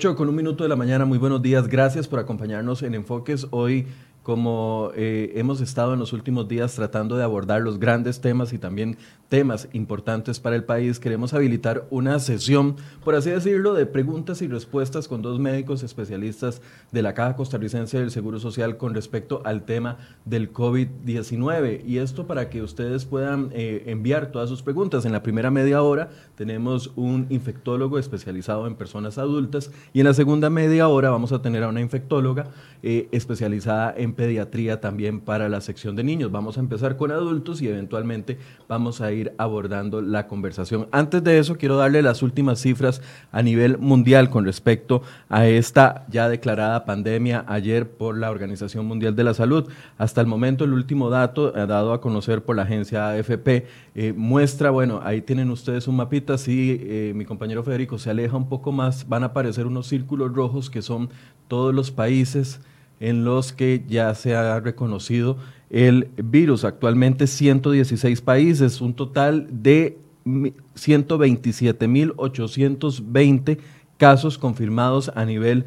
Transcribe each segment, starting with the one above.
8 con un minuto de la mañana, muy buenos días. Gracias por acompañarnos en Enfoques. Hoy como eh, hemos estado en los últimos días tratando de abordar los grandes temas y también temas importantes para el país, queremos habilitar una sesión, por así decirlo, de preguntas y respuestas con dos médicos especialistas de la Caja Costarricense del Seguro Social con respecto al tema del COVID-19. Y esto para que ustedes puedan eh, enviar todas sus preguntas. En la primera media hora tenemos un infectólogo especializado en personas adultas y en la segunda media hora vamos a tener a una infectóloga eh, especializada en pediatría también para la sección de niños. Vamos a empezar con adultos y eventualmente vamos a ir abordando la conversación. Antes de eso, quiero darle las últimas cifras a nivel mundial con respecto a esta ya declarada pandemia ayer por la Organización Mundial de la Salud. Hasta el momento, el último dato eh, dado a conocer por la agencia AFP eh, muestra, bueno, ahí tienen ustedes un mapita, si eh, mi compañero Federico se aleja un poco más, van a aparecer unos círculos rojos que son todos los países en los que ya se ha reconocido el virus. Actualmente 116 países, un total de 127.820 casos confirmados a nivel.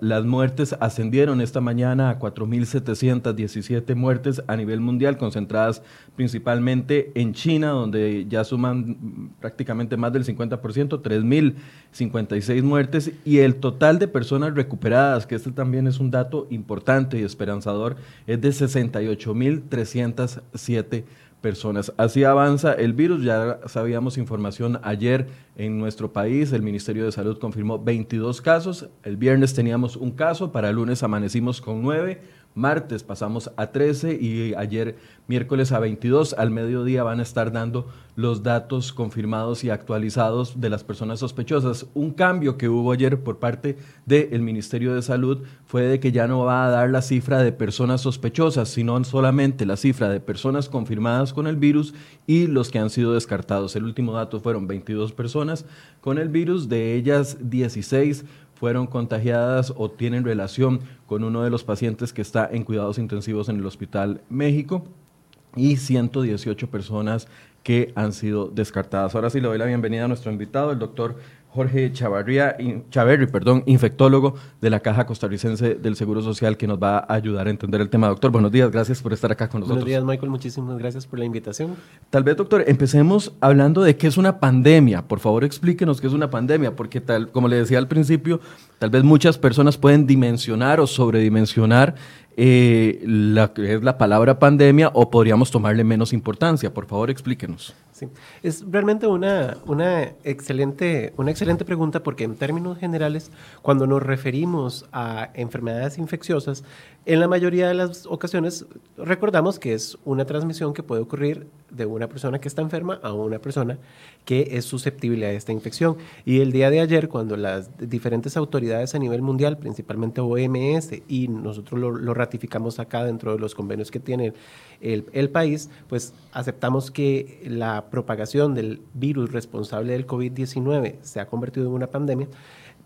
Las muertes ascendieron esta mañana a 4.717 muertes a nivel mundial, concentradas principalmente en China, donde ya suman prácticamente más del 50%, 3.056 muertes, y el total de personas recuperadas, que este también es un dato importante y esperanzador, es de 68.307 personas. Así avanza el virus, ya sabíamos información ayer en nuestro país, el Ministerio de Salud confirmó 22 casos, el viernes teníamos un caso, para el lunes amanecimos con 9, martes pasamos a 13 y ayer miércoles a 22 al mediodía van a estar dando los datos confirmados y actualizados de las personas sospechosas. Un cambio que hubo ayer por parte del Ministerio de Salud fue de que ya no va a dar la cifra de personas sospechosas, sino solamente la cifra de personas confirmadas con el virus y los que han sido descartados. El último dato fueron 22 personas con el virus, de ellas 16 fueron contagiadas o tienen relación con uno de los pacientes que está en cuidados intensivos en el Hospital México y 118 personas que han sido descartadas. Ahora sí le doy la bienvenida a nuestro invitado, el doctor Jorge Chavarría, Chaverri, perdón, infectólogo de la Caja Costarricense del Seguro Social, que nos va a ayudar a entender el tema. Doctor, buenos días, gracias por estar acá con nosotros. Buenos días, Michael, muchísimas gracias por la invitación. Tal vez, doctor, empecemos hablando de qué es una pandemia. Por favor, explíquenos qué es una pandemia, porque tal, como le decía al principio, tal vez muchas personas pueden dimensionar o sobredimensionar eh, la que es la palabra pandemia o podríamos tomarle menos importancia. Por favor, explíquenos. Es realmente una, una, excelente, una excelente pregunta porque en términos generales, cuando nos referimos a enfermedades infecciosas, en la mayoría de las ocasiones recordamos que es una transmisión que puede ocurrir de una persona que está enferma a una persona que es susceptible a esta infección. Y el día de ayer, cuando las diferentes autoridades a nivel mundial, principalmente OMS, y nosotros lo, ratificamos acá dentro de los convenios que tiene el, el país, pues aceptamos que la propagación del virus responsable del COVID-19 se ha convertido en una pandemia,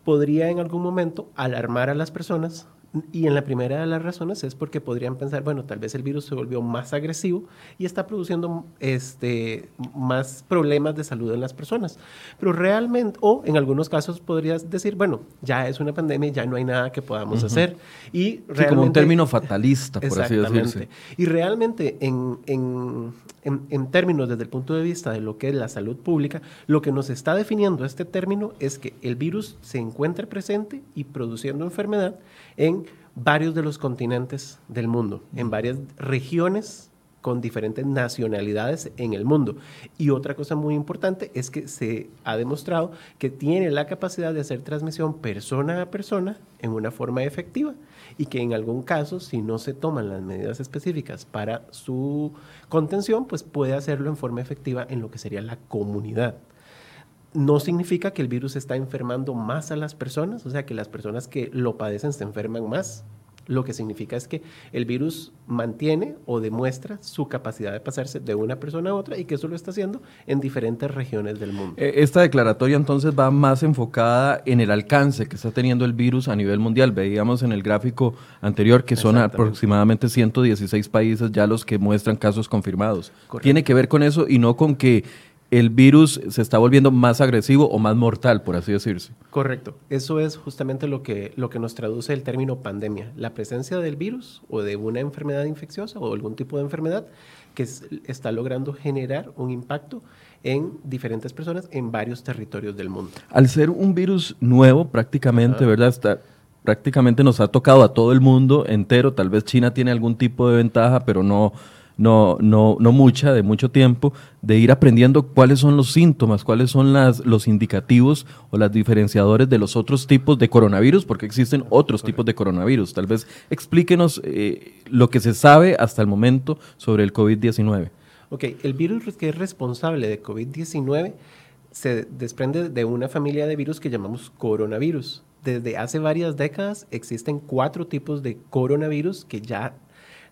podría en algún momento alarmar a las personas y en la primera de las razones es porque podrían pensar, bueno, tal vez el virus se volvió más agresivo y está produciendo este, más problemas de salud en las personas. Pero realmente, o en algunos casos podrías decir, bueno, ya es una pandemia ya no hay nada que podamos hacer. Y realmente, como un término fatalista, por así decirse. Y realmente, en, en, en, en términos desde el punto de vista de lo que es la salud pública, lo que nos está definiendo este término es que el virus se encuentra presente y produciendo enfermedad en varios de los continentes del mundo, en varias regiones con diferentes nacionalidades en el mundo. Y otra cosa muy importante es que se ha demostrado que tiene la capacidad de hacer transmisión persona a persona en una forma efectiva y que en algún caso, si no se toman las medidas específicas para su contención, pues puede hacerlo en forma efectiva en lo que sería la comunidad no significa que el virus está enfermando más a las personas, o sea, que las personas que lo padecen se enferman más. Lo que significa es que el virus mantiene o demuestra su capacidad de pasarse de una persona a otra y que eso lo está haciendo en diferentes regiones del mundo. Eh, esta declaratoria entonces va más enfocada en el alcance que está teniendo el virus a nivel mundial. Veíamos en el gráfico anterior que son aproximadamente 116 países ya los que muestran casos confirmados. Tiene que ver con eso y no con que el virus se está volviendo más agresivo o más mortal, por así decirse. Correcto. Eso es justamente lo que, lo que nos traduce el término pandemia. La presencia del virus o de una enfermedad infecciosa o algún tipo de enfermedad que está logrando generar un impacto en diferentes personas en varios territorios del mundo. Al ser un virus nuevo, prácticamente, ¿verdad? Está, prácticamente nos ha tocado a todo el mundo entero. Tal vez China tiene algún tipo de ventaja, pero no, no, no, no mucha, de mucho tiempo, de ir aprendiendo cuáles son los síntomas, cuáles son las, los indicativos o las diferenciadores de los otros tipos de coronavirus, porque existen otros tipos de coronavirus. Tal vez explíquenos eh, lo que se sabe hasta el momento sobre el COVID-19. Ok, el virus que es responsable de COVID-19 se desprende de una familia de virus que llamamos coronavirus. Desde hace varias décadas existen cuatro tipos de coronavirus que ya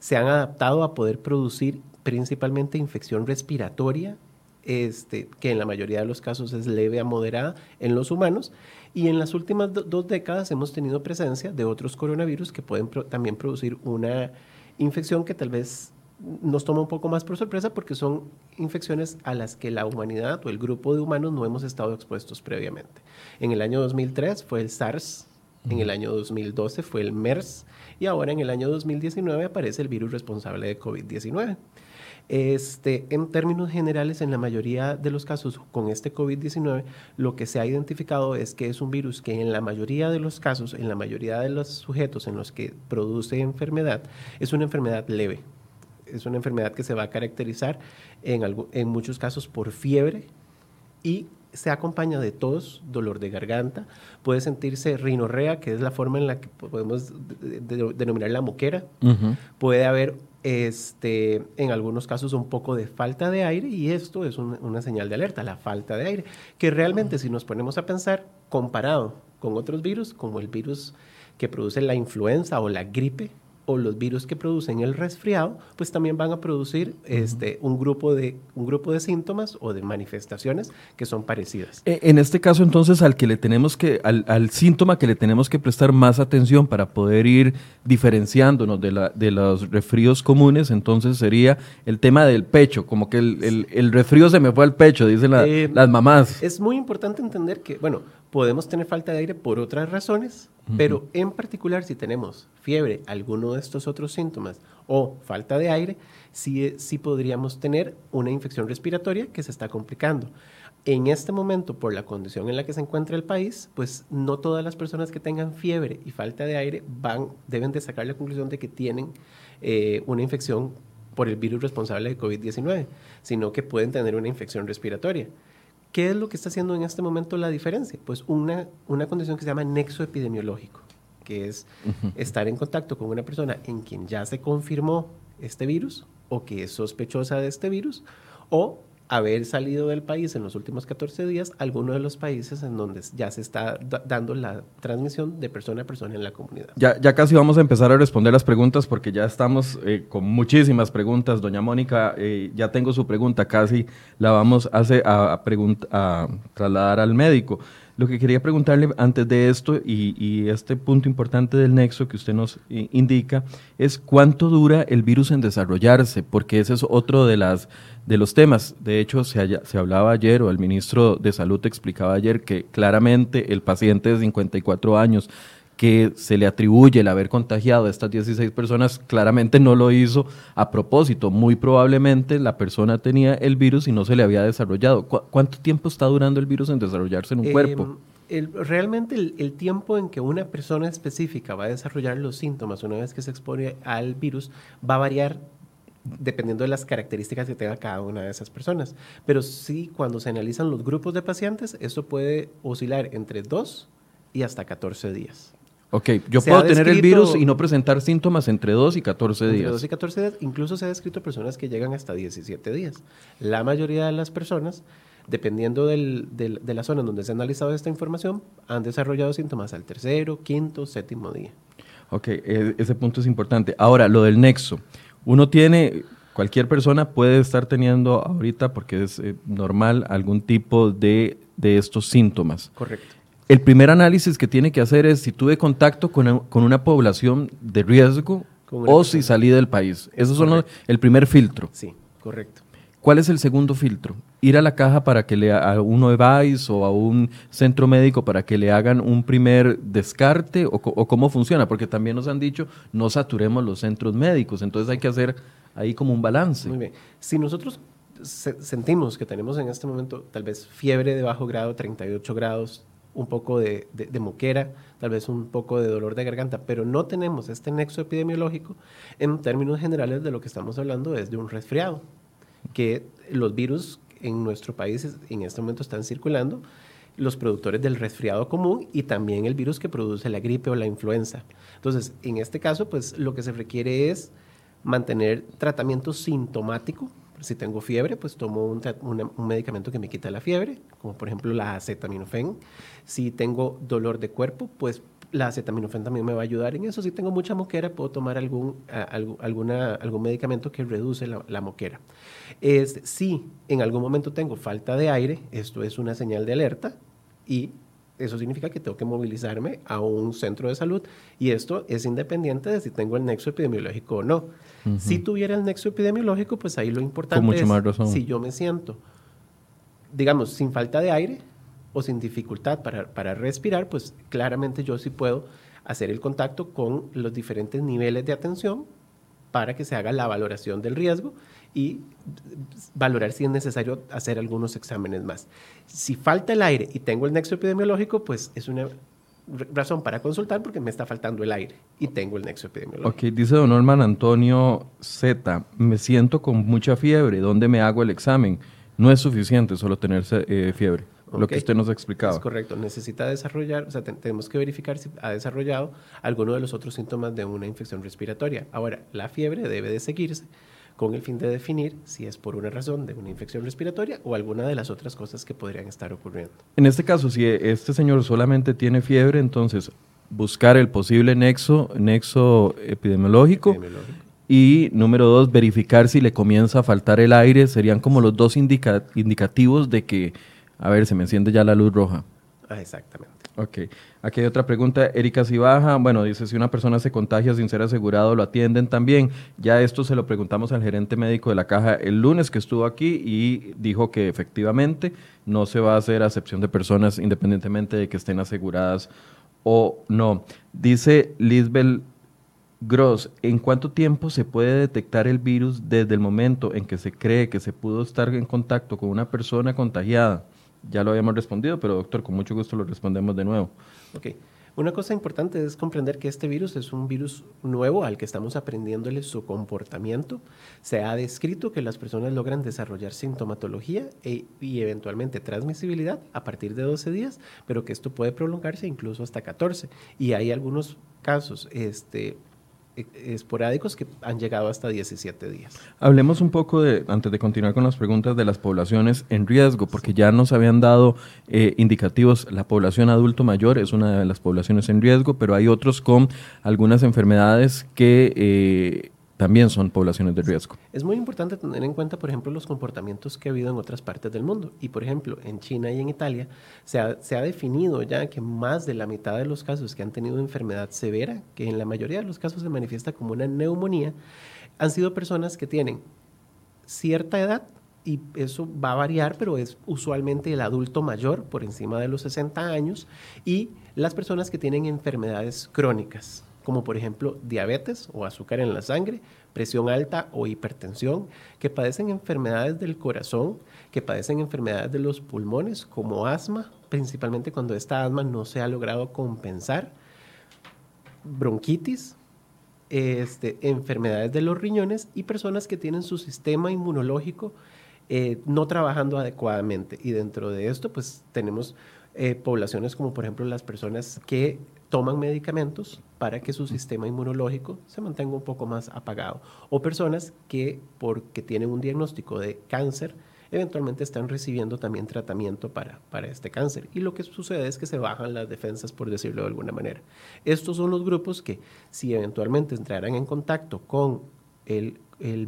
se han adaptado a poder producir principalmente infección respiratoria, este, que en la mayoría de los casos es leve a moderada en los humanos. Y en las últimas dos décadas hemos tenido presencia de otros coronavirus que pueden también producir una infección que tal vez nos toma un poco más por sorpresa porque son infecciones a las que la humanidad o el grupo de humanos no hemos estado expuestos previamente. En el año 2003 fue el SARS, en el año 2012 fue el MERS y ahora en el año 2019 aparece el virus responsable de COVID-19. Este, en términos generales, en la mayoría de los casos con este COVID-19, lo que se ha identificado es que es un virus que en la mayoría de los casos, en la mayoría de los sujetos en los que produce enfermedad, es una enfermedad leve. Es una enfermedad que se va a caracterizar en, en muchos casos por fiebre y se acompaña de tos, dolor de garganta, puede sentirse rinorrea, que es la forma en la que podemos denominar la moquera, puede haber este, en algunos casos un poco de falta de aire y esto es una señal de alerta, la falta de aire, que realmente si nos ponemos a pensar, comparado con otros virus, como el virus que produce la influenza o la gripe, o los virus que producen el resfriado, pues también van a producir este, un, grupo de, un grupo de síntomas o de manifestaciones que son parecidas. E, en este caso, entonces, al que le tenemos que, al, síntoma que le tenemos que prestar más atención para poder ir diferenciándonos de, la, de los resfríos comunes, entonces sería el tema del pecho, como que el, el, resfrío se me fue al pecho, dicen eh, las mamás. Es muy importante entender que, bueno, podemos tener falta de aire por otras razones, pero en particular si tenemos fiebre, alguno de estos otros síntomas o falta de aire, sí, sí podríamos tener una infección respiratoria que se está complicando. En este momento, por la condición en la que se encuentra el país, pues no todas las personas que tengan fiebre y falta de aire van, deben de sacar la conclusión de que tienen eh, una infección por el virus responsable de COVID-19, sino que pueden tener una infección respiratoria. ¿Qué es lo que está haciendo en este momento la diferencia? Pues una, una condición que se llama nexo epidemiológico, que es estar en contacto con una persona en quien ya se confirmó este virus o que es sospechosa de este virus o haber salido del país en los últimos 14 días, alguno de los países en donde ya se está dando la transmisión de persona a persona en la comunidad. Ya, ya casi vamos a empezar a responder las preguntas porque ya estamos eh, con muchísimas preguntas. Doña Mónica, eh, ya tengo su pregunta, casi la vamos a, a, a trasladar al médico. Lo que quería preguntarle antes de esto y, este punto importante del nexo que usted nos indica es cuánto dura el virus en desarrollarse, porque ese es otro de, las, de los temas. De hecho, se, se hablaba ayer o el ministro de Salud explicaba ayer que claramente el paciente de 54 años que se le atribuye el haber contagiado a estas 16 personas, claramente no lo hizo a propósito. Muy probablemente la persona tenía el virus y no se le había desarrollado. ¿Cuánto tiempo está durando el virus en desarrollarse en un cuerpo? Em, realmente el, tiempo en que una persona específica va a desarrollar los síntomas una vez que se expone al virus va a variar dependiendo de las características que tenga cada una de esas personas. Pero sí, cuando se analizan los grupos de pacientes, eso puede oscilar entre 2 y hasta 14 días. Ok, yo puedo tener el virus y no presentar síntomas entre 2 y 14 días. Entre 2 y 14 días, incluso se ha descrito personas que llegan hasta 17 días. La mayoría de las personas, dependiendo del, de la zona en donde se ha analizado esta información, han desarrollado síntomas al tercero, quinto, séptimo día. Ok, e, ese punto es importante. Ahora, lo del nexo. Uno tiene, cualquier persona puede estar teniendo ahorita, porque es eh, normal, algún tipo de, de estos síntomas. Correcto el primer análisis que tiene que hacer es si tuve contacto con, una población de riesgo o si salí del país. Eso es el primer filtro. Sí, correcto. ¿Cuál es el segundo filtro? Ir a la caja para que le a un EVAIS o a un centro médico para que le hagan un primer descarte o, o, cómo funciona, porque también nos han dicho no saturemos los centros médicos, entonces hay que hacer ahí como un balance. Muy bien. Si nosotros sentimos que tenemos en este momento tal vez fiebre de bajo grado, 38 grados, un poco de, de, moquera, tal vez un poco de dolor de garganta, pero no tenemos este nexo epidemiológico, en términos generales de lo que estamos hablando es de un resfriado, que los virus en nuestro país en este momento están circulando, los productores del resfriado común y también el virus que produce la gripe o la influenza. Entonces, en este caso, pues lo que se requiere es mantener tratamiento sintomático si tengo fiebre, pues tomo un, medicamento que me quita la fiebre, como por ejemplo la acetaminofén. Si tengo dolor de cuerpo, pues la acetaminofén también me va a ayudar en eso. Si tengo mucha moquera, puedo tomar algún, alguna, algún medicamento que reduce la, moquera. Es, si en algún momento tengo falta de aire, esto es una señal de alerta y eso significa que tengo que movilizarme a un centro de salud y esto es independiente de si tengo el nexo epidemiológico o no. Si tuviera el nexo epidemiológico, pues ahí lo importante es si yo me siento, digamos, sin falta de aire o sin dificultad para, para respirar, pues claramente yo sí puedo hacer el contacto con los diferentes niveles de atención para que se haga la valoración del riesgo y valorar si es necesario hacer algunos exámenes más. Si falta el aire y tengo el nexo epidemiológico, pues es una razón para consultar porque me está faltando el aire y tengo el nexo epidemiológico. Ok, dice don Norman Antonio Z, me siento con mucha fiebre, ¿dónde me hago el examen? No es suficiente solo tener eh, fiebre, lo que usted nos ha explicado. Es correcto, necesita desarrollar, o sea, tenemos que verificar si ha desarrollado alguno de los otros síntomas de una infección respiratoria. Ahora, la fiebre debe de seguirse con el fin de definir si es por una razón de una infección respiratoria o alguna de las otras cosas que podrían estar ocurriendo. En este caso, si este señor solamente tiene fiebre, entonces buscar el posible nexo, nexo epidemiológico, y número dos, verificar si le comienza a faltar el aire, serían como los dos indicativos de que, a ver, se me enciende ya la luz roja. Ah, exactamente. Ok. Aquí hay otra pregunta. Erika Cibaja, bueno, dice, si una persona se contagia sin ser asegurado, ¿lo atienden también? Ya esto se lo preguntamos al gerente médico de la caja el lunes que estuvo aquí y dijo que efectivamente no se va a hacer acepción de personas independientemente de que estén aseguradas o no. Dice Lisbel Gross, ¿en cuánto tiempo se puede detectar el virus desde el momento en que se cree que se pudo estar en contacto con una persona contagiada? Ya lo habíamos respondido, pero doctor, con mucho gusto lo respondemos de nuevo. Ok. Una cosa importante es comprender que este virus es un virus nuevo al que estamos aprendiéndole su comportamiento. Se ha descrito que las personas logran desarrollar sintomatología e, y eventualmente transmisibilidad a partir de 12 días, pero que esto puede prolongarse incluso hasta 14. Y hay algunos casos este, esporádicos que han llegado hasta 17 días. Hablemos un poco de, antes de continuar con las preguntas de las poblaciones en riesgo, porque ya nos habían dado eh, indicativos, la población adulto mayor es una de las poblaciones en riesgo, pero hay otros con algunas enfermedades que eh, también son poblaciones de riesgo. Es muy importante tener en cuenta, por ejemplo, los comportamientos que ha habido en otras partes del mundo. Y, por ejemplo, en China y en Italia se ha, definido ya que más de la mitad de los casos que han tenido enfermedad severa, que en la mayoría de los casos se manifiesta como una neumonía, han sido personas que tienen cierta edad, y eso va a variar, pero es usualmente el adulto mayor por encima de los 60 años y las personas que tienen enfermedades crónicas como por ejemplo diabetes o azúcar en la sangre, presión alta o hipertensión, que padecen enfermedades del corazón, que padecen enfermedades de los pulmones como asma, principalmente cuando esta asma no se ha logrado compensar, bronquitis, este, enfermedades de los riñones y personas que tienen su sistema inmunológico eh, no trabajando adecuadamente. Y dentro de esto, pues tenemos eh, poblaciones como por ejemplo las personas que toman medicamentos para que su sistema inmunológico se mantenga un poco más apagado. O personas que, porque tienen un diagnóstico de cáncer, eventualmente están recibiendo también tratamiento para, para este cáncer. Y lo que sucede es que se bajan las defensas, por decirlo de alguna manera. Estos son los grupos que, si eventualmente entraran en contacto con el,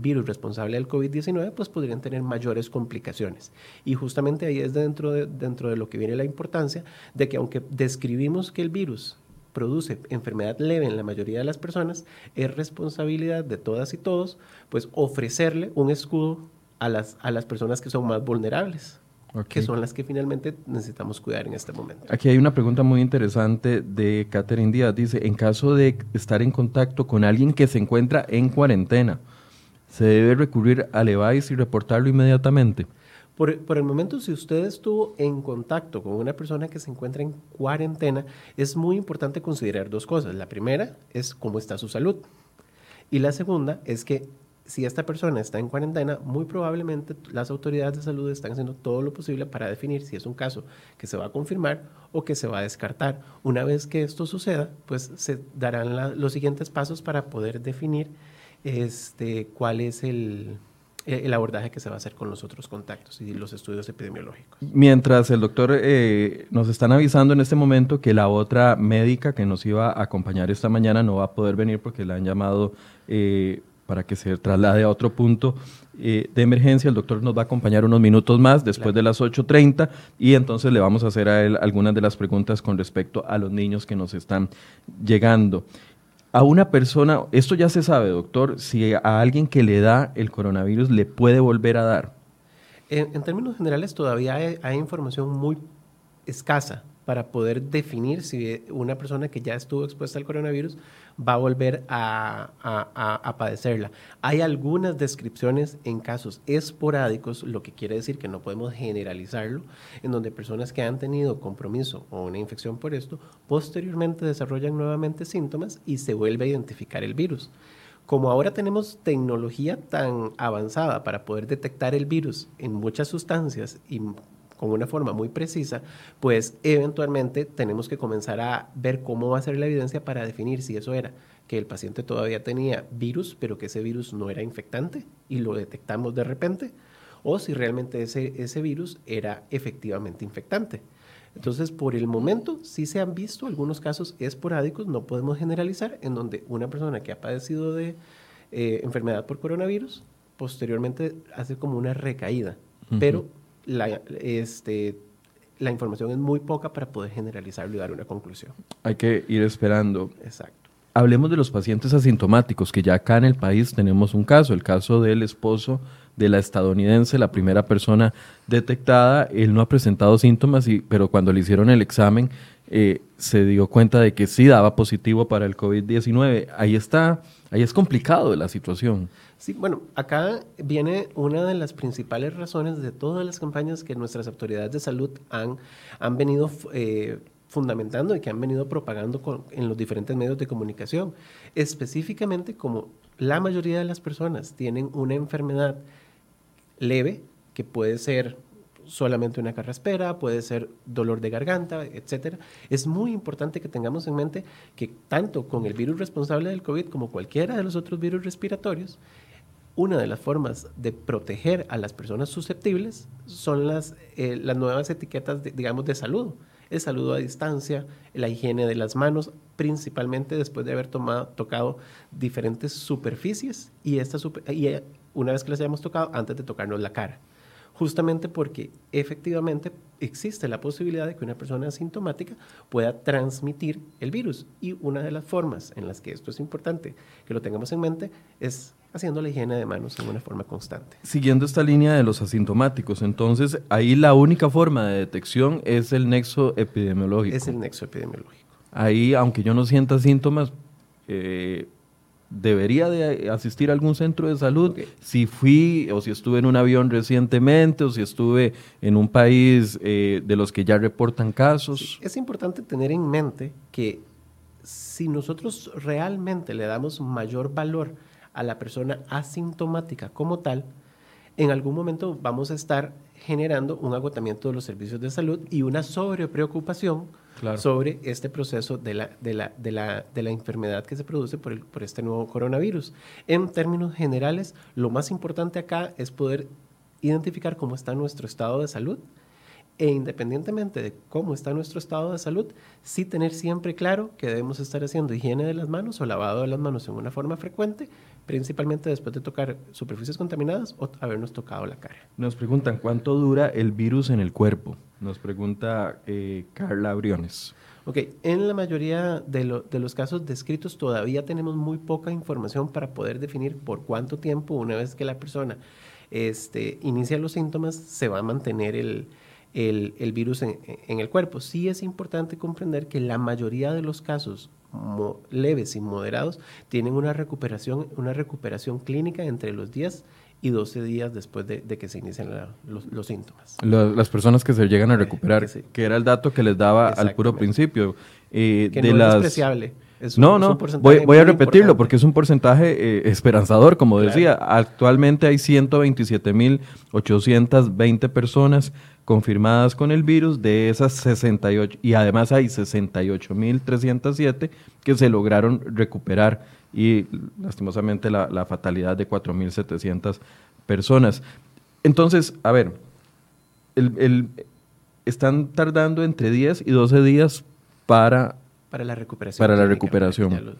virus responsable del COVID-19, pues podrían tener mayores complicaciones. Y justamente ahí es dentro de, dentro de lo que viene la importancia de que aunque describimos que el virus produce enfermedad leve en la mayoría de las personas, es responsabilidad de todas y todos, pues ofrecerle un escudo a las, a las personas que son más vulnerables. Que son las que finalmente necesitamos cuidar en este momento. Aquí hay una pregunta muy interesante de Catherine Díaz. Dice, en caso de estar en contacto con alguien que se encuentra en cuarentena, ¿se debe recurrir al EVAIS y reportarlo inmediatamente? Por, por, el momento, si usted estuvo en contacto con una persona que se encuentra en cuarentena, es muy importante considerar dos cosas. La primera es cómo está su salud. Y la segunda es que si esta persona está en cuarentena, muy probablemente las autoridades de salud están haciendo todo lo posible para definir si es un caso que se va a confirmar o que se va a descartar. Una vez que esto suceda, pues se darán los siguientes pasos para poder definir este, cuál es el, el abordaje que se va a hacer con los otros contactos y los estudios epidemiológicos. Mientras el doctor eh, nos están avisando en este momento que la otra médica que nos iba a acompañar esta mañana no va a poder venir porque la han llamado eh, para que se traslade a otro punto eh, de emergencia. El doctor nos va a acompañar unos minutos más después de las 8.30 y entonces le vamos a hacer a él algunas de las preguntas con respecto a los niños que nos están llegando. A una persona, esto ya se sabe, doctor, si a alguien que le da el coronavirus le puede volver a dar. En, términos generales todavía hay información muy escasa para poder definir si una persona que ya estuvo expuesta al coronavirus va a volver a, padecerla. Hay algunas descripciones en casos esporádicos, lo que quiere decir que no podemos generalizarlo, en donde personas que han tenido compromiso o una infección por esto, posteriormente desarrollan nuevamente síntomas y se vuelve a identificar el virus. Como ahora tenemos tecnología tan avanzada para poder detectar el virus en muchas sustancias y con una forma muy precisa, pues eventualmente tenemos que comenzar a ver cómo va a ser la evidencia para definir si eso era que el paciente todavía tenía virus, pero que ese virus no era infectante y lo detectamos de repente, o si realmente ese, ese virus era efectivamente infectante. Entonces, por el momento, sí se han visto algunos casos esporádicos, no podemos generalizar, en donde una persona que ha padecido de eh, enfermedad por coronavirus, posteriormente hace como una recaída, pero la, este, la información es muy poca para poder generalizarlo y dar una conclusión. Hay que ir esperando. Exacto. Hablemos de los pacientes asintomáticos, que ya acá en el país tenemos un caso, el caso del esposo de la estadounidense, la primera persona detectada, él no ha presentado síntomas, y, pero cuando le hicieron el examen eh, se dio cuenta de que sí daba positivo para el COVID-19. Ahí está, ahí es complicado la situación. Sí, bueno, acá viene una de las principales razones de todas las campañas que nuestras autoridades de salud han, han venido eh, fundamentando y que han venido propagando en los diferentes medios de comunicación. Específicamente como la mayoría de las personas tienen una enfermedad leve, que puede ser solamente una carraspera, puede ser dolor de garganta, etcétera. Es muy importante que tengamos en mente que tanto con el virus responsable del COVID como cualquiera de los otros virus respiratorios, una de las formas de proteger a las personas susceptibles son las, eh, las nuevas etiquetas, digamos, de salud. El saludo a distancia, la higiene de las manos, principalmente después de haber tomado, tocado diferentes superficies y, esta y eh, una vez que las hayamos tocado, antes de tocarnos la cara justamente porque efectivamente existe la posibilidad de que una persona asintomática pueda transmitir el virus. Y una de las formas en las que esto es importante que lo tengamos en mente es haciendo la higiene de manos en una forma constante. Siguiendo esta línea de los asintomáticos, entonces ahí la única forma de detección es el nexo epidemiológico. Es el nexo epidemiológico. Ahí, aunque yo no sienta síntomas, eh, debería de asistir a algún centro de salud si fui o si estuve en un avión recientemente o si estuve en un país eh, de los que ya reportan casos. Es importante tener en mente que si nosotros realmente le damos mayor valor a la persona asintomática como tal, en algún momento vamos a estar generando un agotamiento de los servicios de salud y una sobrepreocupación sobre este proceso de la, de, la, de, la, de la enfermedad que se produce por, el, por este nuevo coronavirus. En términos generales, lo más importante acá es poder identificar cómo está nuestro estado de salud e independientemente de cómo está nuestro estado de salud, sí tener siempre claro que debemos estar haciendo higiene de las manos o lavado de las manos en una forma frecuente principalmente después de tocar superficies contaminadas o habernos tocado la cara. Nos preguntan cuánto dura el virus en el cuerpo. Nos pregunta eh, Carla Briones. Ok, en la mayoría de, de, los casos descritos todavía tenemos muy poca información para poder definir por cuánto tiempo, una vez que la persona este, inicia los síntomas, se va a mantener el, el, virus en, el cuerpo. Sí es importante comprender que la mayoría de los casos leves y moderados tienen una recuperación, una recuperación clínica entre los 10 y 12 días después de, que se inician los, síntomas. las personas que se llegan a recuperar, que, era el dato que les daba al puro principio. Eh, que no es despreciable. No, no, voy, a repetirlo porque es un porcentaje eh, esperanzador, como decía. Actualmente hay 127.820 personas confirmadas con el virus, de esas 68, y además hay 68.307 que se lograron recuperar y lastimosamente la, fatalidad de 4.700 personas. Entonces, a ver, el, están tardando entre 10 y 12 días para, para la recuperación. Para la recuperación.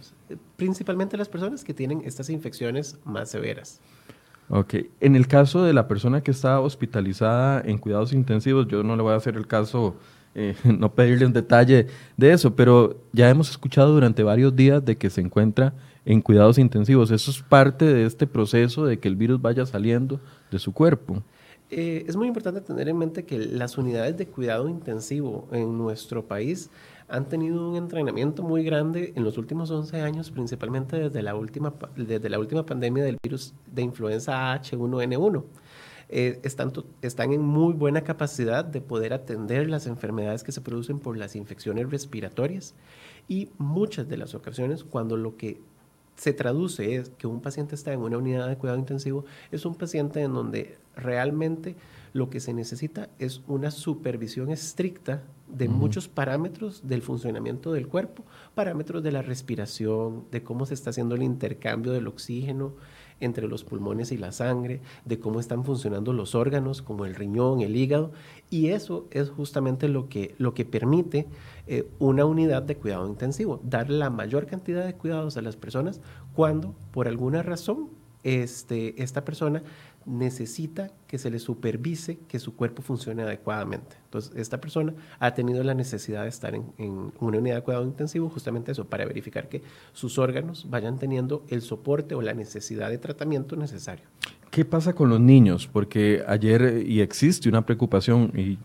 principalmente las personas que tienen estas infecciones más severas. Ok. En el caso de la persona que está hospitalizada en cuidados intensivos, yo no le voy a hacer el caso, eh, no pedirle un detalle de eso, pero ya hemos escuchado durante varios días de que se encuentra en cuidados intensivos. Eso es parte de este proceso de que el virus vaya saliendo de su cuerpo. Eh, es muy importante tener en mente que las unidades de cuidado intensivo en nuestro país han tenido un entrenamiento muy grande en los últimos 11 años, principalmente desde la última, desde la última pandemia del virus de influenza H1N1. Eh, están, están en muy buena capacidad de poder atender las enfermedades que se producen por las infecciones respiratorias y muchas de las ocasiones cuando lo que se traduce es que un paciente está en una unidad de cuidado intensivo, es un paciente en donde realmente lo que se necesita es una supervisión estricta de muchos parámetros del funcionamiento del cuerpo, parámetros de la respiración, de cómo se está haciendo el intercambio del oxígeno entre los pulmones y la sangre, de cómo están funcionando los órganos como el riñón, el hígado, y eso es justamente lo que, lo que permite eh, una unidad de cuidado intensivo, dar la mayor cantidad de cuidados a las personas cuando por alguna razón este, esta persona necesita que se le supervise que su cuerpo funcione adecuadamente. Entonces, esta persona ha tenido la necesidad de estar en, una unidad de cuidado intensivo, justamente eso, para verificar que sus órganos vayan teniendo el soporte o la necesidad de tratamiento necesario. ¿Qué pasa con los niños? Porque ayer, y existe una preocupación, y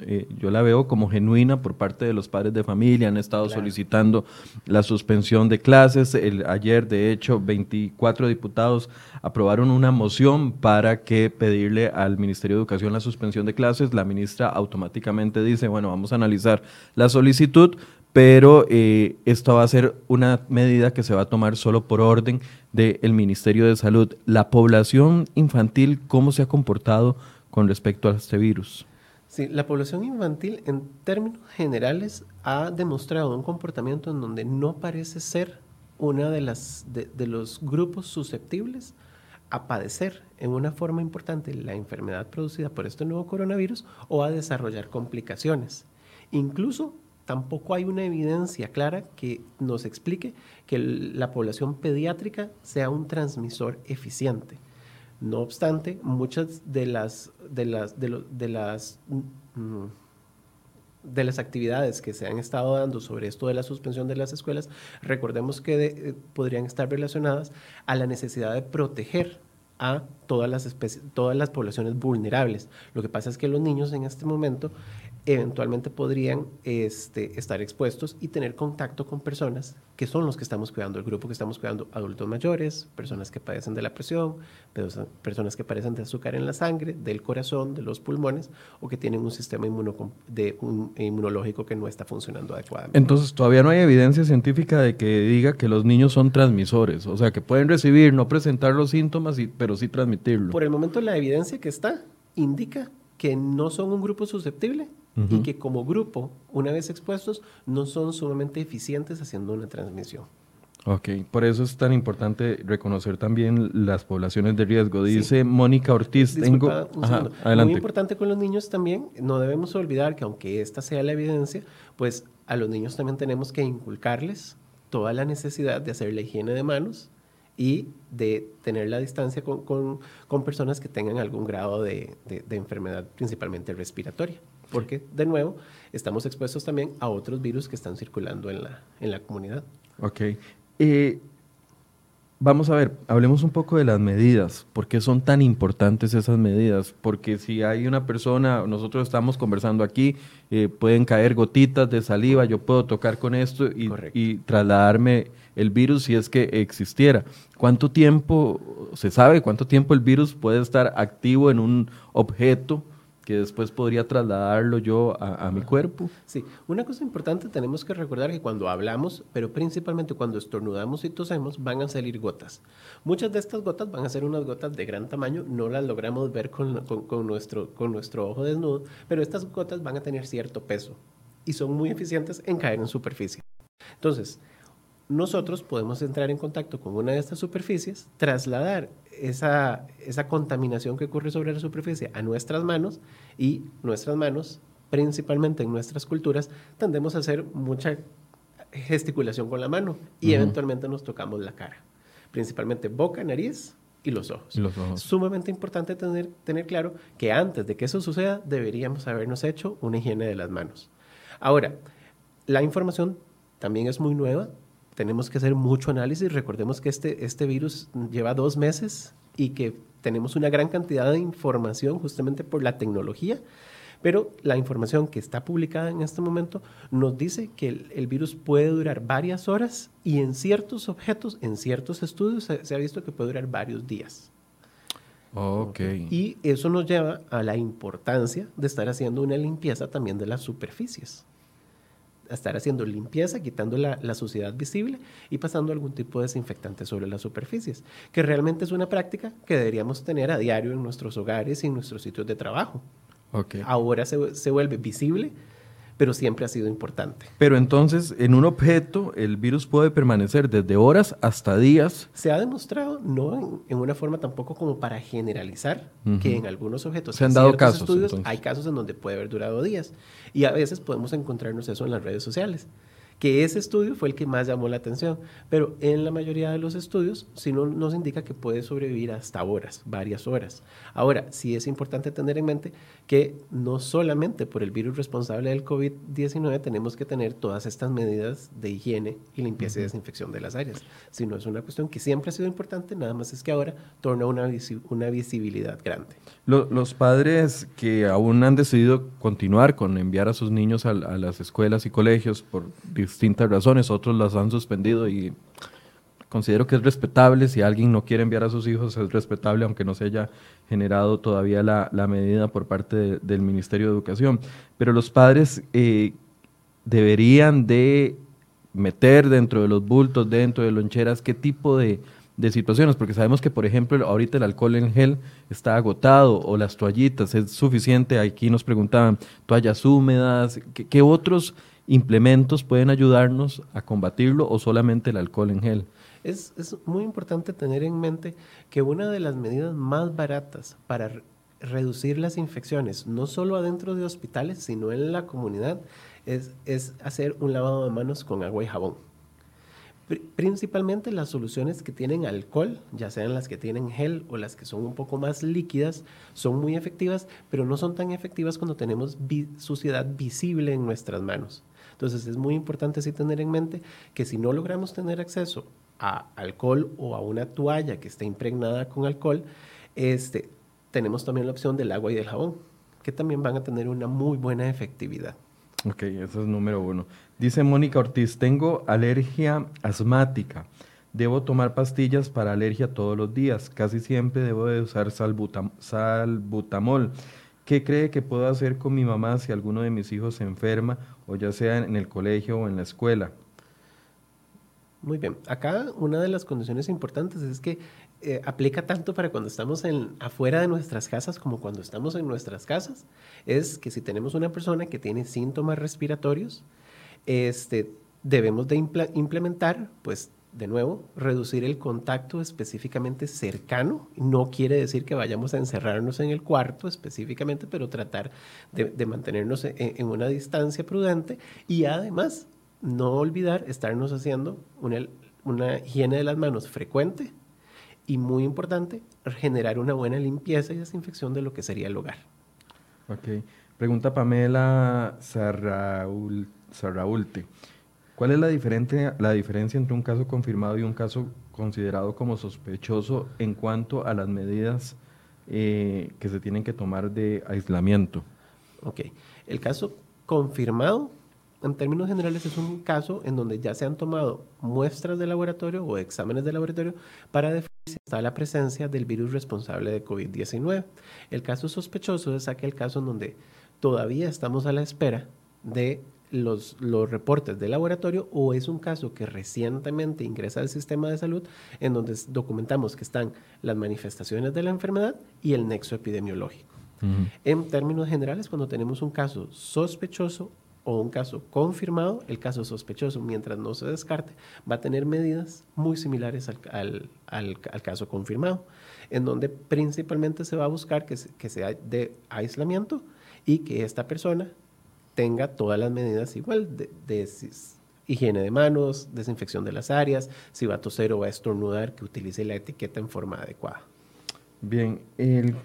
eh, yo la veo como genuina por parte de los padres de familia, han estado solicitando la suspensión de clases. El, ayer, de hecho, 24 diputados aprobaron una moción para que pedirle al Ministerio de Educación la suspensión de clases. La ministra automáticamente dice, bueno, vamos a analizar la solicitud, pero eh, esto va a ser una medida que se va a tomar solo por orden del Ministerio de Salud. La población infantil, ¿cómo se ha comportado con respecto a este virus? Sí, la población infantil en términos generales ha demostrado un comportamiento en donde no parece ser una de las de, los grupos susceptibles a padecer en una forma importante la enfermedad producida por este nuevo coronavirus o a desarrollar complicaciones. Incluso tampoco hay una evidencia clara que nos explique que la población pediátrica sea un transmisor eficiente. No obstante, muchas de las, de las, de, las, mm, de las actividades que se han estado dando sobre esto de la suspensión de las escuelas, recordemos que eh, podrían estar relacionadas a la necesidad de proteger a todas las, todas las poblaciones vulnerables. Lo que pasa es que los niños en este momento eventualmente podrían este, estar expuestos y tener contacto con personas que son los que estamos cuidando, el grupo que estamos cuidando, adultos mayores, personas que padecen de la presión, personas que padecen de azúcar en la sangre, del corazón, de los pulmones, o que tienen un sistema de un, inmunológico que no está funcionando adecuadamente. Entonces, todavía no hay evidencia científica de que diga que los niños son transmisores, o sea, que pueden recibir, no presentar los síntomas, y, pero sí transmitirlo. Por el momento, la evidencia que está indica que no son un grupo susceptible y que como grupo, una vez expuestos, no son sumamente eficientes haciendo una transmisión. Ok, por eso es tan importante reconocer también las poblaciones de riesgo. Dice Mónica Ortiz. tengo... adelante. Muy importante con los niños también, no debemos olvidar que aunque esta sea la evidencia, pues a los niños también tenemos que inculcarles toda la necesidad de hacer la higiene de manos y de tener la distancia con, con, personas que tengan algún grado de, de enfermedad, principalmente respiratoria porque de nuevo estamos expuestos también a otros virus que están circulando en la, en la comunidad. Ok. Eh, Vamos a ver, hablemos un poco de las medidas. ¿Por qué son tan importantes esas medidas? Porque si hay una persona, nosotros estamos conversando aquí, eh, pueden caer gotitas de saliva, yo puedo tocar con esto y, y, trasladarme el virus si es que existiera. ¿Cuánto tiempo, se sabe cuánto tiempo el virus puede estar activo en un objeto? Que después podría trasladarlo yo a, mi cuerpo. Sí, una cosa importante tenemos que recordar que cuando hablamos, pero principalmente cuando estornudamos y tosemos, van a salir gotas. Muchas de estas gotas van a ser unas gotas de gran tamaño, no las logramos ver con, con, nuestro, con nuestro ojo desnudo, pero estas gotas van a tener cierto peso y son muy eficientes en caer en superficie. Entonces, nosotros podemos entrar en contacto con una de estas superficies, trasladar esa, esa contaminación que ocurre sobre la superficie a nuestras manos y nuestras manos, principalmente en nuestras culturas, tendemos a hacer mucha gesticulación con la mano y eventualmente nos tocamos la cara, principalmente boca, nariz y los ojos. Y los ojos. Sumamente importante tener, tener claro que antes de que eso suceda deberíamos habernos hecho una higiene de las manos. Ahora, la información también es muy nueva, tenemos que hacer mucho análisis. Recordemos que este, este virus lleva dos meses y que tenemos una gran cantidad de información justamente por la tecnología, pero la información que está publicada en este momento nos dice que el, virus puede durar varias horas y en ciertos objetos, en ciertos estudios, se, ha visto que puede durar varios días. Okay. Y eso nos lleva a la importancia de estar haciendo una limpieza también de las superficies estar haciendo limpieza, quitando la, suciedad visible y pasando algún tipo de desinfectante sobre las superficies, que realmente es una práctica que deberíamos tener a diario en nuestros hogares y en nuestros sitios de trabajo. Ahora se, se vuelve visible pero siempre ha sido importante. Pero entonces, en un objeto, el virus puede permanecer desde horas hasta días. Se ha demostrado, no en, una forma tampoco como para generalizar, que en algunos objetos, se han dado casos, estudios, hay casos en donde puede haber durado días. Y a veces podemos encontrarnos eso en las redes sociales que ese estudio fue el que más llamó la atención, pero en la mayoría de los estudios sí no, nos indica que puede sobrevivir hasta horas, varias horas. Ahora, sí es importante tener en mente que no solamente por el virus responsable del COVID-19 tenemos que tener todas estas medidas de higiene y limpieza y desinfección de las áreas, sino es una cuestión que siempre ha sido importante, nada más es que ahora torna una, una visibilidad grande. los padres que aún han decidido continuar con enviar a sus niños a, a las escuelas y colegios por distintas razones, otros las han suspendido y considero que es respetable, si alguien no quiere enviar a sus hijos es respetable, aunque no se haya generado todavía la, medida por parte del Ministerio de Educación. Pero los padres eh, deberían de meter dentro de los bultos, dentro de loncheras, qué tipo de, situaciones, porque sabemos que, por ejemplo, ahorita el alcohol en gel está agotado o las toallitas es suficiente. Aquí nos preguntaban toallas húmedas, qué otros implementos pueden ayudarnos a combatirlo o solamente el alcohol en gel? Es, muy importante tener en mente que una de las medidas más baratas para reducir las infecciones, no solo adentro de hospitales, sino en la comunidad, es, es hacer un lavado de manos con agua y jabón. Principalmente las soluciones que tienen alcohol, ya sean las que tienen gel o las que son un poco más líquidas, son muy efectivas, pero no son tan efectivas cuando tenemos suciedad visible en nuestras manos. Entonces es muy importante sí tener en mente que si no logramos tener acceso a alcohol o a una toalla que esté impregnada con alcohol, este, tenemos también la opción del agua y del jabón, que también van a tener una muy buena efectividad. Ok, eso es número uno. Dice Mónica Ortiz, tengo alergia asmática. Debo tomar pastillas para alergia todos los días. Casi siempre debo de usar salbutamol. ¿Qué cree que puedo hacer con mi mamá si alguno de mis hijos se enferma, o ya sea en el colegio o en la escuela? Muy bien. Acá una de las condiciones importantes es que eh, aplica tanto para cuando estamos afuera de nuestras casas como cuando estamos en nuestras casas. Es que si tenemos una persona que tiene síntomas respiratorios, este, debemos de implementar pues de nuevo, reducir el contacto específicamente cercano. No quiere decir que vayamos a encerrarnos en el cuarto específicamente, pero tratar de, mantenernos en, una distancia prudente y además no olvidar estarnos haciendo una, una higiene de las manos frecuente y muy importante, generar una buena limpieza y desinfección de lo que sería el hogar. Ok. Pregunta Pamela Sarraulte. ¿Cuál es la, diferente, la diferencia entre un caso confirmado y un caso considerado como sospechoso en cuanto a las medidas eh, que se tienen que tomar de aislamiento? Ok, el caso confirmado en términos generales es un caso en donde ya se han tomado muestras de laboratorio o exámenes de laboratorio para definir si está la presencia del virus responsable de COVID-19. El caso sospechoso es aquel caso en donde todavía estamos a la espera de los, los, reportes de laboratorio o es un caso que recientemente ingresa al sistema de salud en donde documentamos que están las manifestaciones de la enfermedad y el nexo epidemiológico. En términos generales, cuando tenemos un caso sospechoso o un caso confirmado, el caso sospechoso, mientras no se descarte, va a tener medidas muy similares al, al, al, caso confirmado, en donde principalmente se va a buscar que, que sea de aislamiento y que esta persona tenga todas las medidas igual de, higiene de manos, desinfección de las áreas, si va a toser o va a estornudar, que utilice la etiqueta en forma adecuada. Bien, el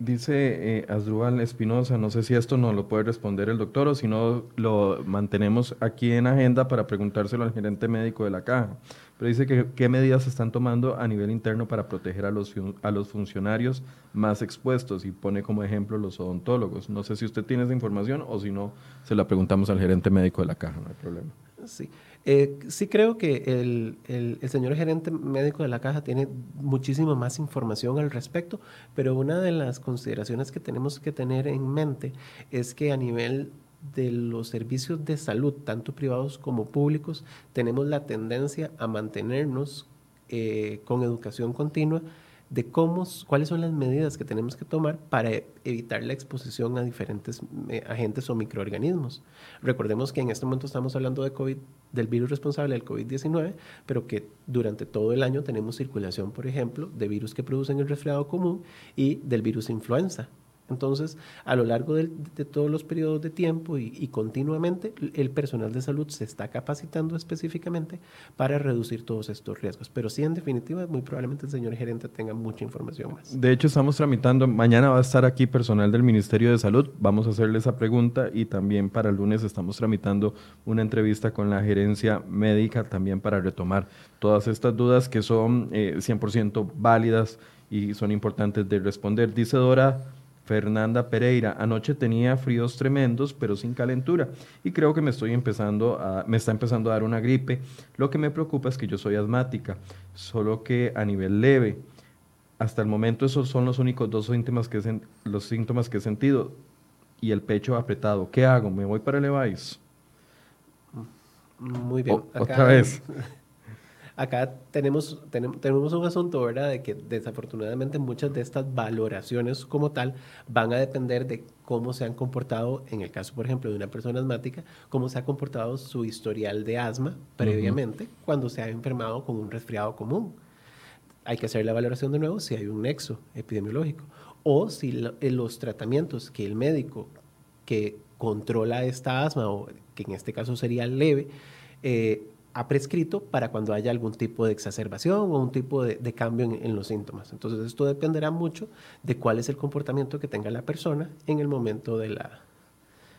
Dice eh, Asdrúbal Espinosa, no sé si esto no lo puede responder el doctor o si no lo mantenemos aquí en agenda para preguntárselo al gerente médico de la caja. Pero dice que qué medidas se están tomando a nivel interno para proteger a los, a los funcionarios más expuestos y pone como ejemplo los odontólogos. No sé si usted tiene esa información o si no, se la preguntamos al gerente médico de la caja, no hay problema. Sí. Eh, sí creo que el, el, señor gerente médico de la caja tiene muchísima más información al respecto, pero una de las consideraciones que tenemos que tener en mente es que a nivel de los servicios de salud, tanto privados como públicos, tenemos la tendencia a mantenernos eh, con educación continua de cómo, cuáles son las medidas que tenemos que tomar para evitar la exposición a diferentes agentes o microorganismos. Recordemos que en este momento estamos hablando de COVID, del virus responsable del COVID-19, pero que durante todo el año tenemos circulación, por ejemplo, de virus que producen el resfriado común y del virus influenza. Entonces, a lo largo de, todos los periodos de tiempo y, continuamente, el personal de salud se está capacitando específicamente para reducir todos estos riesgos. Pero sí, en definitiva, muy probablemente el señor gerente tenga mucha información más. De hecho, estamos tramitando, mañana va a estar aquí personal del Ministerio de Salud, vamos a hacerle esa pregunta y también para el lunes estamos tramitando una entrevista con la gerencia médica también para retomar todas estas dudas que son 100% eh, válidas y son importantes de responder. Dice Dora Fernanda Pereira, anoche tenía fríos tremendos, pero sin calentura, y creo que me estoy empezando a, me está empezando a dar una gripe. Lo que me preocupa es que yo soy asmática, solo que a nivel leve. Hasta el momento esos son los únicos dos síntomas que, los síntomas que he sentido y el pecho apretado. ¿Qué hago? ¿Me voy para el? Muy bien. otra vez. acá tenemos, tenemos, un asunto, ¿verdad? De que desafortunadamente muchas de estas valoraciones como tal van a depender de cómo se han comportado, en el caso, por ejemplo, de una persona asmática, cómo se ha comportado su historial de asma previamente cuando se ha enfermado con un resfriado común. Hay que hacer la valoración de nuevo si hay un nexo epidemiológico o si eh, los tratamientos que el médico que controla esta asma, o que en este caso sería leve, eh, ha prescrito para cuando haya algún tipo de exacerbación o un tipo de, cambio en, los síntomas. Entonces esto dependerá mucho de cuál es el comportamiento que tenga la persona en el momento de la,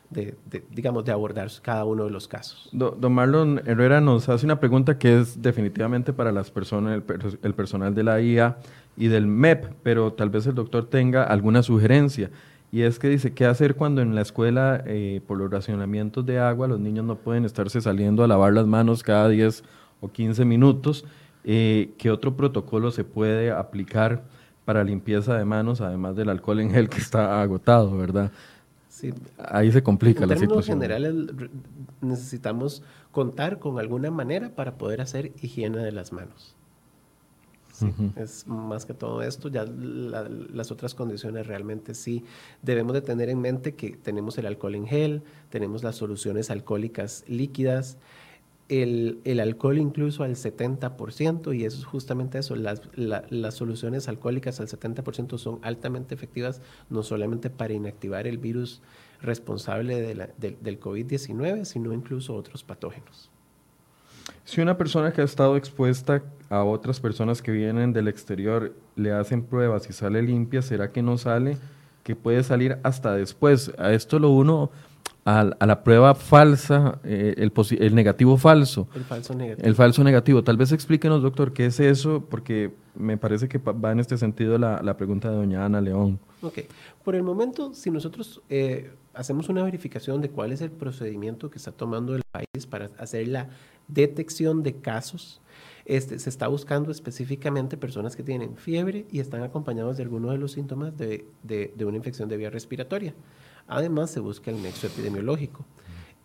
de, digamos, de abordar cada uno de los casos. don Marlon Herrera nos hace una pregunta que es definitivamente para las personas, el, personal de la IA y del MEP, pero tal vez el doctor tenga alguna sugerencia. Y es que dice, ¿qué hacer cuando en la escuela, eh, por los racionamientos de agua, los niños no pueden estarse saliendo a lavar las manos cada 10 o 15 minutos? Eh, ¿Qué otro protocolo se puede aplicar para limpieza de manos, además del alcohol en gel que está agotado, verdad? Sí. Ahí se complica la situación. En general, necesitamos contar con alguna manera para poder hacer higiene de las manos. Es más que todo esto, ya las otras condiciones realmente sí debemos de tener en mente que tenemos el alcohol en gel, tenemos las soluciones alcohólicas líquidas, el, el, alcohol incluso al 70%, y eso es justamente eso, las, las soluciones alcohólicas al 70% son altamente efectivas, no solamente para inactivar el virus responsable de la, del COVID-19, sino incluso otros patógenos. Si una persona que ha estado expuesta a otras personas que vienen del exterior le hacen pruebas y sale limpia, ¿será que no sale? Que puede salir hasta después. A esto lo uno a, la prueba falsa, eh, el, el, negativo falso. El falso negativo. El falso negativo. Tal vez explíquenos, doctor, qué es eso, porque me parece que va en este sentido la, la pregunta de doña Ana León. Ok. Por el momento, si nosotros eh, hacemos una verificación de cuál es el procedimiento que está tomando el país para hacer la detección de casos, este, se está buscando específicamente personas que tienen fiebre y están acompañados de alguno de los síntomas de, de, de una infección de vía respiratoria. Además, se busca el nexo epidemiológico.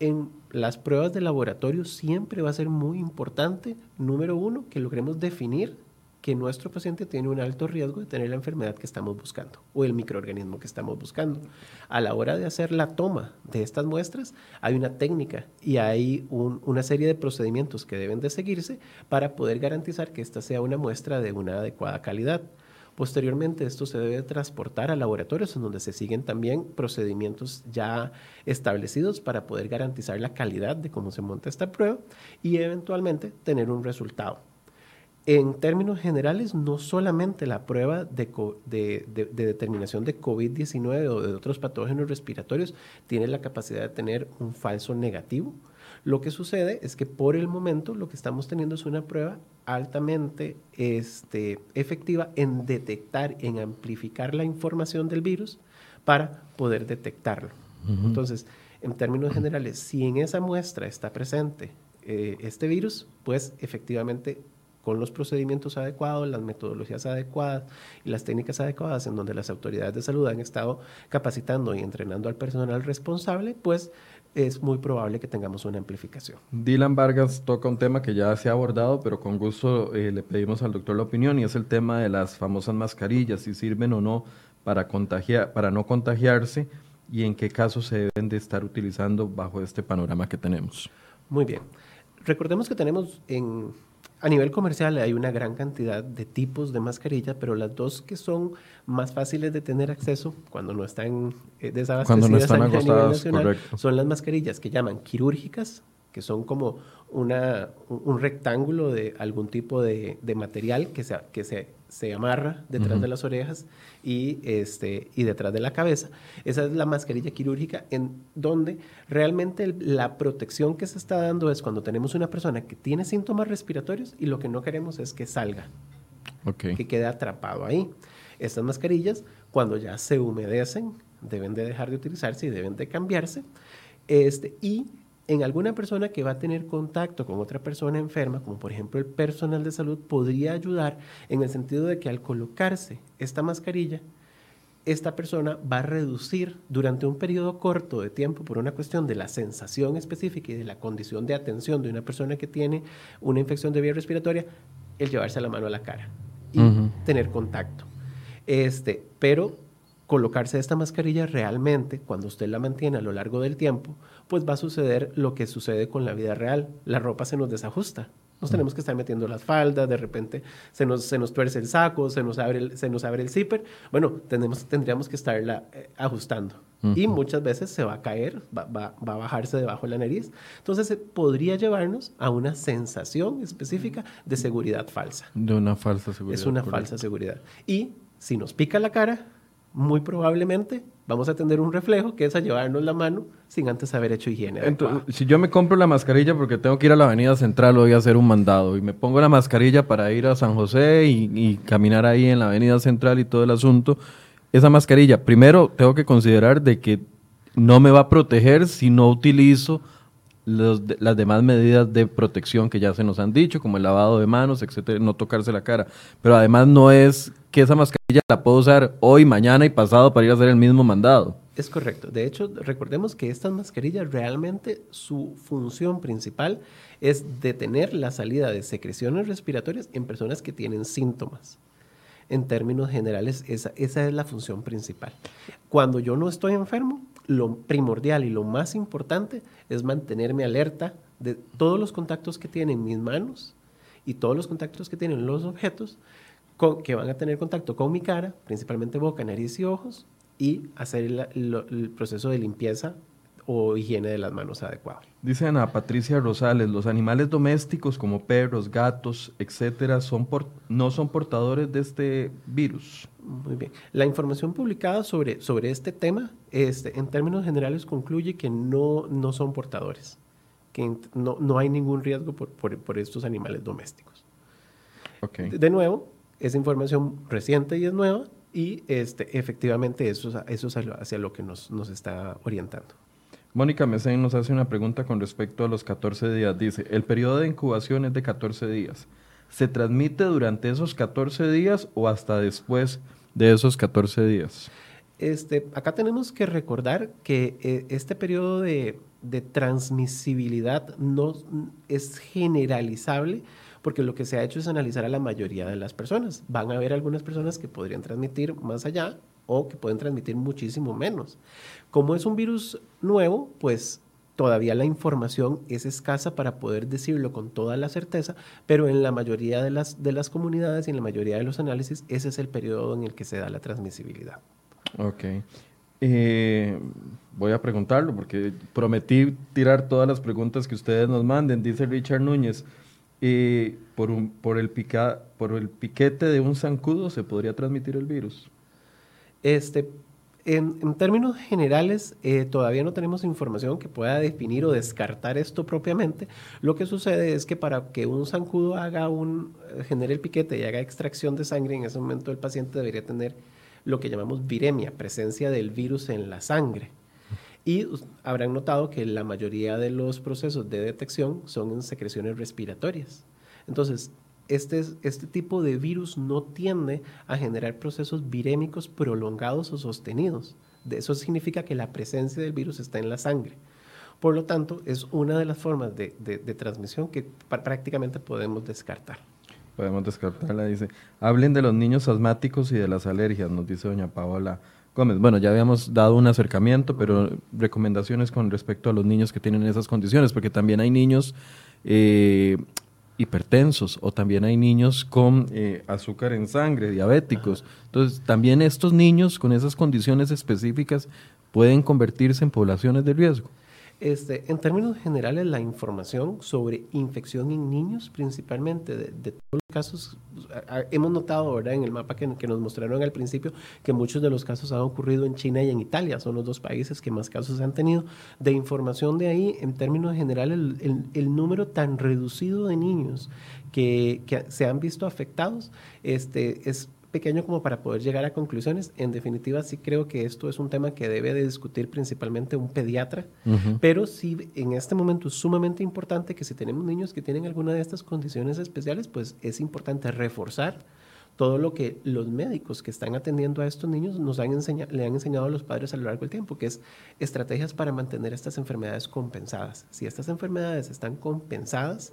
En las pruebas de laboratorio siempre va a ser muy importante, número uno, que logremos definir que nuestro paciente tiene un alto riesgo de tener la enfermedad que estamos buscando o el microorganismo que estamos buscando. A la hora de hacer la toma de estas muestras, hay una técnica y hay una serie de procedimientos que deben de seguirse para poder garantizar que esta sea una muestra de una adecuada calidad. Posteriormente, esto se debe transportar a laboratorios en donde se siguen también procedimientos ya establecidos para poder garantizar la calidad de cómo se monta esta prueba y eventualmente tener un resultado. En términos generales, no solamente la prueba de, de determinación de COVID-19 o de otros patógenos respiratorios tiene la capacidad de tener un falso negativo, lo que sucede es que por el momento lo que estamos teniendo es una prueba altamente este, efectiva en detectar, en amplificar la información del virus para poder detectarlo. Entonces, en términos generales, si en esa muestra está presente eh, este virus, pues efectivamente con los procedimientos adecuados, las metodologías adecuadas y las técnicas adecuadas en donde las autoridades de salud han estado capacitando y entrenando al personal responsable, pues es muy probable que tengamos una amplificación. Dylan Vargas toca un tema que ya se ha abordado, pero con gusto eh, le pedimos al doctor la opinión, y es el tema de las famosas mascarillas, si sirven o no para, contagiar, para no contagiarse y en qué casos se deben de estar utilizando bajo este panorama que tenemos. Muy bien. Recordemos que tenemos en a nivel comercial hay una gran cantidad de tipos de mascarilla, pero las dos que son más fáciles de tener acceso cuando no están eh, desabastecidas a, nivel nacional son las mascarillas que llaman quirúrgicas, que son como una, un, rectángulo de algún tipo de, material que se, que se, se amarra detrás de las orejas y, este, y detrás de la cabeza. Esa es la mascarilla quirúrgica en donde realmente la protección que se está dando es cuando tenemos una persona que tiene síntomas respiratorios y lo que no queremos es que salga, que quede atrapado ahí. Estas mascarillas, cuando ya se humedecen, deben de dejar de utilizarse y deben de cambiarse. Este, y en alguna persona que va a tener contacto con otra persona enferma, como por ejemplo el personal de salud, podría ayudar en el sentido de que al colocarse esta mascarilla, esta persona va a reducir durante un periodo corto de tiempo por una cuestión de la sensación específica y de la condición de atención de una persona que tiene una infección de vía respiratoria, el llevarse la mano a la cara y tener contacto. Este, pero colocarse esta mascarilla realmente, cuando usted la mantiene a lo largo del tiempo, pues va a suceder lo que sucede con la vida real. La ropa se nos desajusta. Nos tenemos que estar metiendo las faldas, de repente se nos, se nos tuerce el saco, se nos abre el, se nos abre el zipper. Bueno, tenemos, tendríamos que estarla eh, ajustando. Y muchas veces se va a caer, va, va, va, a bajarse debajo de la nariz. Entonces eh, podría llevarnos a una sensación específica de seguridad falsa. De una falsa seguridad. Es una falsa seguridad. Y si nos pica la cara, muy probablemente vamos a tener un reflejo que es a llevarnos la mano sin antes haber hecho higiene. Entonces, si yo me compro la mascarilla porque tengo que ir a la Avenida Central voy a hacer un mandado y me pongo la mascarilla para ir a San José y, y caminar ahí en la Avenida Central y todo el asunto, esa mascarilla, primero tengo que considerar de que no me va a proteger si no utilizo las demás medidas de protección que ya se nos han dicho, como el lavado de manos, etcétera, no tocarse la cara. Pero además no es que esa mascarilla la puedo usar hoy, mañana y pasado para ir a hacer el mismo mandado. Es correcto. De hecho, recordemos que estas mascarillas realmente su función principal es detener la salida de secreciones respiratorias en personas que tienen síntomas. En términos generales, esa, esa es la función principal. Cuando yo no estoy enfermo, lo primordial y lo más importante es mantenerme alerta de todos los contactos que tienen mis manos y todos los contactos que tienen los objetos que van a tener contacto con mi cara, principalmente boca, nariz y ojos, y hacer el proceso de limpieza o higiene de las manos adecuado. Dice Ana Patricia Rosales, los animales domésticos como perros, gatos, etcétera, son no son portadores de este virus. Muy bien. La información publicada sobre, sobre este tema, este, en términos generales, concluye que no, no son portadores, que no, no hay ningún riesgo por, por, estos animales domésticos. Okay. De, nuevo, esa información reciente y es nueva, y este, efectivamente eso, eso es hacia lo que nos, nos está orientando. Mónica Mesén nos hace una pregunta con respecto a los 14 días. Dice, el periodo de incubación es de 14 días. ¿Se transmite durante esos 14 días o hasta después de esos 14 días? Este, acá tenemos que recordar que eh, este periodo de, transmisibilidad no es generalizable porque lo que se ha hecho es analizar a la mayoría de las personas. Van a haber algunas personas que podrían transmitir más allá o que pueden transmitir muchísimo menos. Como es un virus nuevo, pues todavía la información es escasa para poder decirlo con toda la certeza, pero en la mayoría de las, de las comunidades y en la mayoría de los análisis, ese es el periodo en el que se da la transmisibilidad. Ok. Eh, voy a preguntarlo porque prometí tirar todas las preguntas que ustedes nos manden, dice Richard Núñez. Eh, por, un, por, el por el piquete de un zancudo se podría transmitir el virus. Este, en, términos generales, eh, todavía no tenemos información que pueda definir o descartar esto propiamente. Lo que sucede es que para que un zancudo haga un, eh, genere el piquete y haga extracción de sangre, en ese momento el paciente debería tener lo que llamamos viremia, presencia del virus en la sangre. Y habrán notado que la mayoría de los procesos de detección son en secreciones respiratorias. Entonces, este, este tipo de virus no tiende a generar procesos virémicos prolongados o sostenidos. De eso significa que la presencia del virus está en la sangre. Por lo tanto, es una de las formas de, transmisión que prácticamente podemos descartar. Podemos descartarla, dice. Hablen de los niños asmáticos y de las alergias, nos dice doña Paola Gómez. Bueno, ya habíamos dado un acercamiento, pero recomendaciones con respecto a los niños que tienen esas condiciones, porque también hay niños eh, hipertensos o también hay niños con eh, azúcar en sangre, diabéticos. Entonces, también estos niños con esas condiciones específicas pueden convertirse en poblaciones de riesgo. Este, en términos generales, la información sobre infección en niños, principalmente de, todos los casos, hemos notado ¿verdad? en el mapa que, nos mostraron al principio que muchos de los casos han ocurrido en China y en Italia, son los dos países que más casos han tenido. De información de ahí, en términos generales, el, número tan reducido de niños que, que, se han visto afectados este, es pequeño como para poder llegar a conclusiones. En definitiva, sí creo que esto es un tema que debe de discutir principalmente un pediatra, pero sí en este momento es sumamente importante que si tenemos niños que tienen alguna de estas condiciones especiales, pues es importante reforzar todo lo que los médicos que están atendiendo a estos niños nos han enseñado, le han enseñado a los padres a lo largo del tiempo, que es estrategias para mantener estas enfermedades compensadas. Si estas enfermedades están compensadas,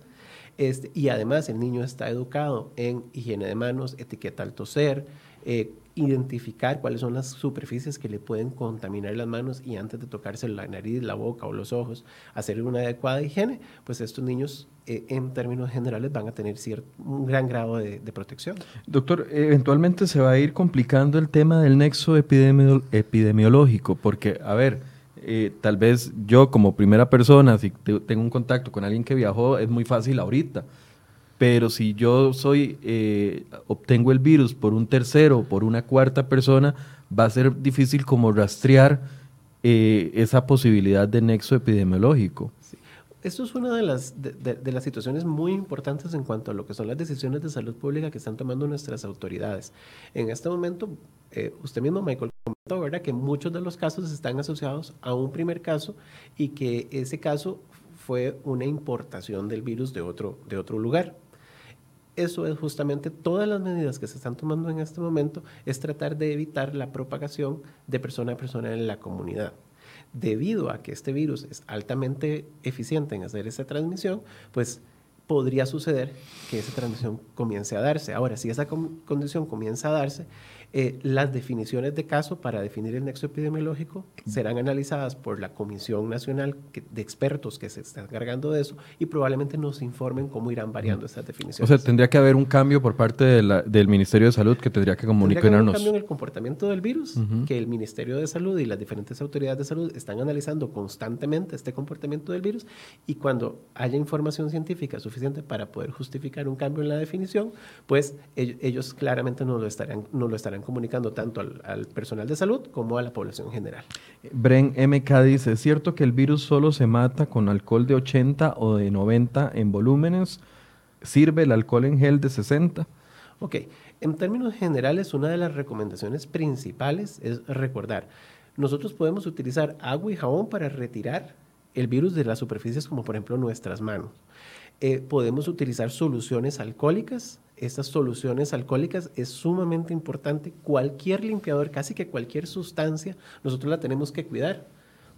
este, y además el niño está educado en higiene de manos, etiqueta al toser, eh, identificar cuáles son las superficies que le pueden contaminar las manos y antes de tocarse la nariz, la boca o los ojos, hacer una adecuada higiene, pues estos niños eh, en términos generales van a tener cierto, un gran grado de, protección. Doctor, eventualmente se va a ir complicando el tema del nexo epidemiológico, porque, a ver, eh, tal vez yo como primera persona, si tengo un contacto con alguien que viajó, es muy fácil ahorita. Pero si yo soy, eh, obtengo el virus por un tercero o por una cuarta persona, va a ser difícil como rastrear eh, esa posibilidad de nexo epidemiológico. Esto es una de las, de, las situaciones muy importantes en cuanto a lo que son las decisiones de salud pública que están tomando nuestras autoridades. En este momento, usted mismo, Michael, ¿verdad? Que muchos de los casos están asociados a un primer caso y que ese caso fue una importación del virus de otro, de otro lugar. Eso es justamente todas las medidas que se están tomando en este momento, es tratar de evitar la propagación de persona a persona en la comunidad. Debido a que este virus es altamente eficiente en hacer esa transmisión, pues podría suceder que esa transmisión comience a darse. Ahora, si esa condición comienza a darse, eh, las definiciones de caso para definir el nexo epidemiológico serán analizadas por la Comisión Nacional de Expertos que se está encargando de eso y probablemente nos informen cómo irán variando estas definiciones. O sea, tendría que haber un cambio por parte del Ministerio de Salud que tendría que comunicarnos. Tendría que haber un cambio en el comportamiento del virus, que el Ministerio de Salud y las diferentes autoridades de salud están analizando constantemente este comportamiento del virus y cuando haya información científica suficiente para poder justificar un cambio en la definición, pues ellos, claramente no lo estarán, no lo estarán comunicando tanto al, personal de salud como a la población general. Bren MK dice, ¿es cierto que el virus solo se mata con alcohol de 80 o de 90 en volúmenes? ¿Sirve el alcohol en gel de 60? Ok, en términos generales, una de las recomendaciones principales es recordar, nosotros podemos utilizar agua y jabón para retirar el virus de las superficies como por ejemplo nuestras manos. Eh, podemos utilizar soluciones alcohólicas. Estas soluciones alcohólicas es sumamente importante. Cualquier limpiador, casi que cualquier sustancia, nosotros la tenemos que cuidar.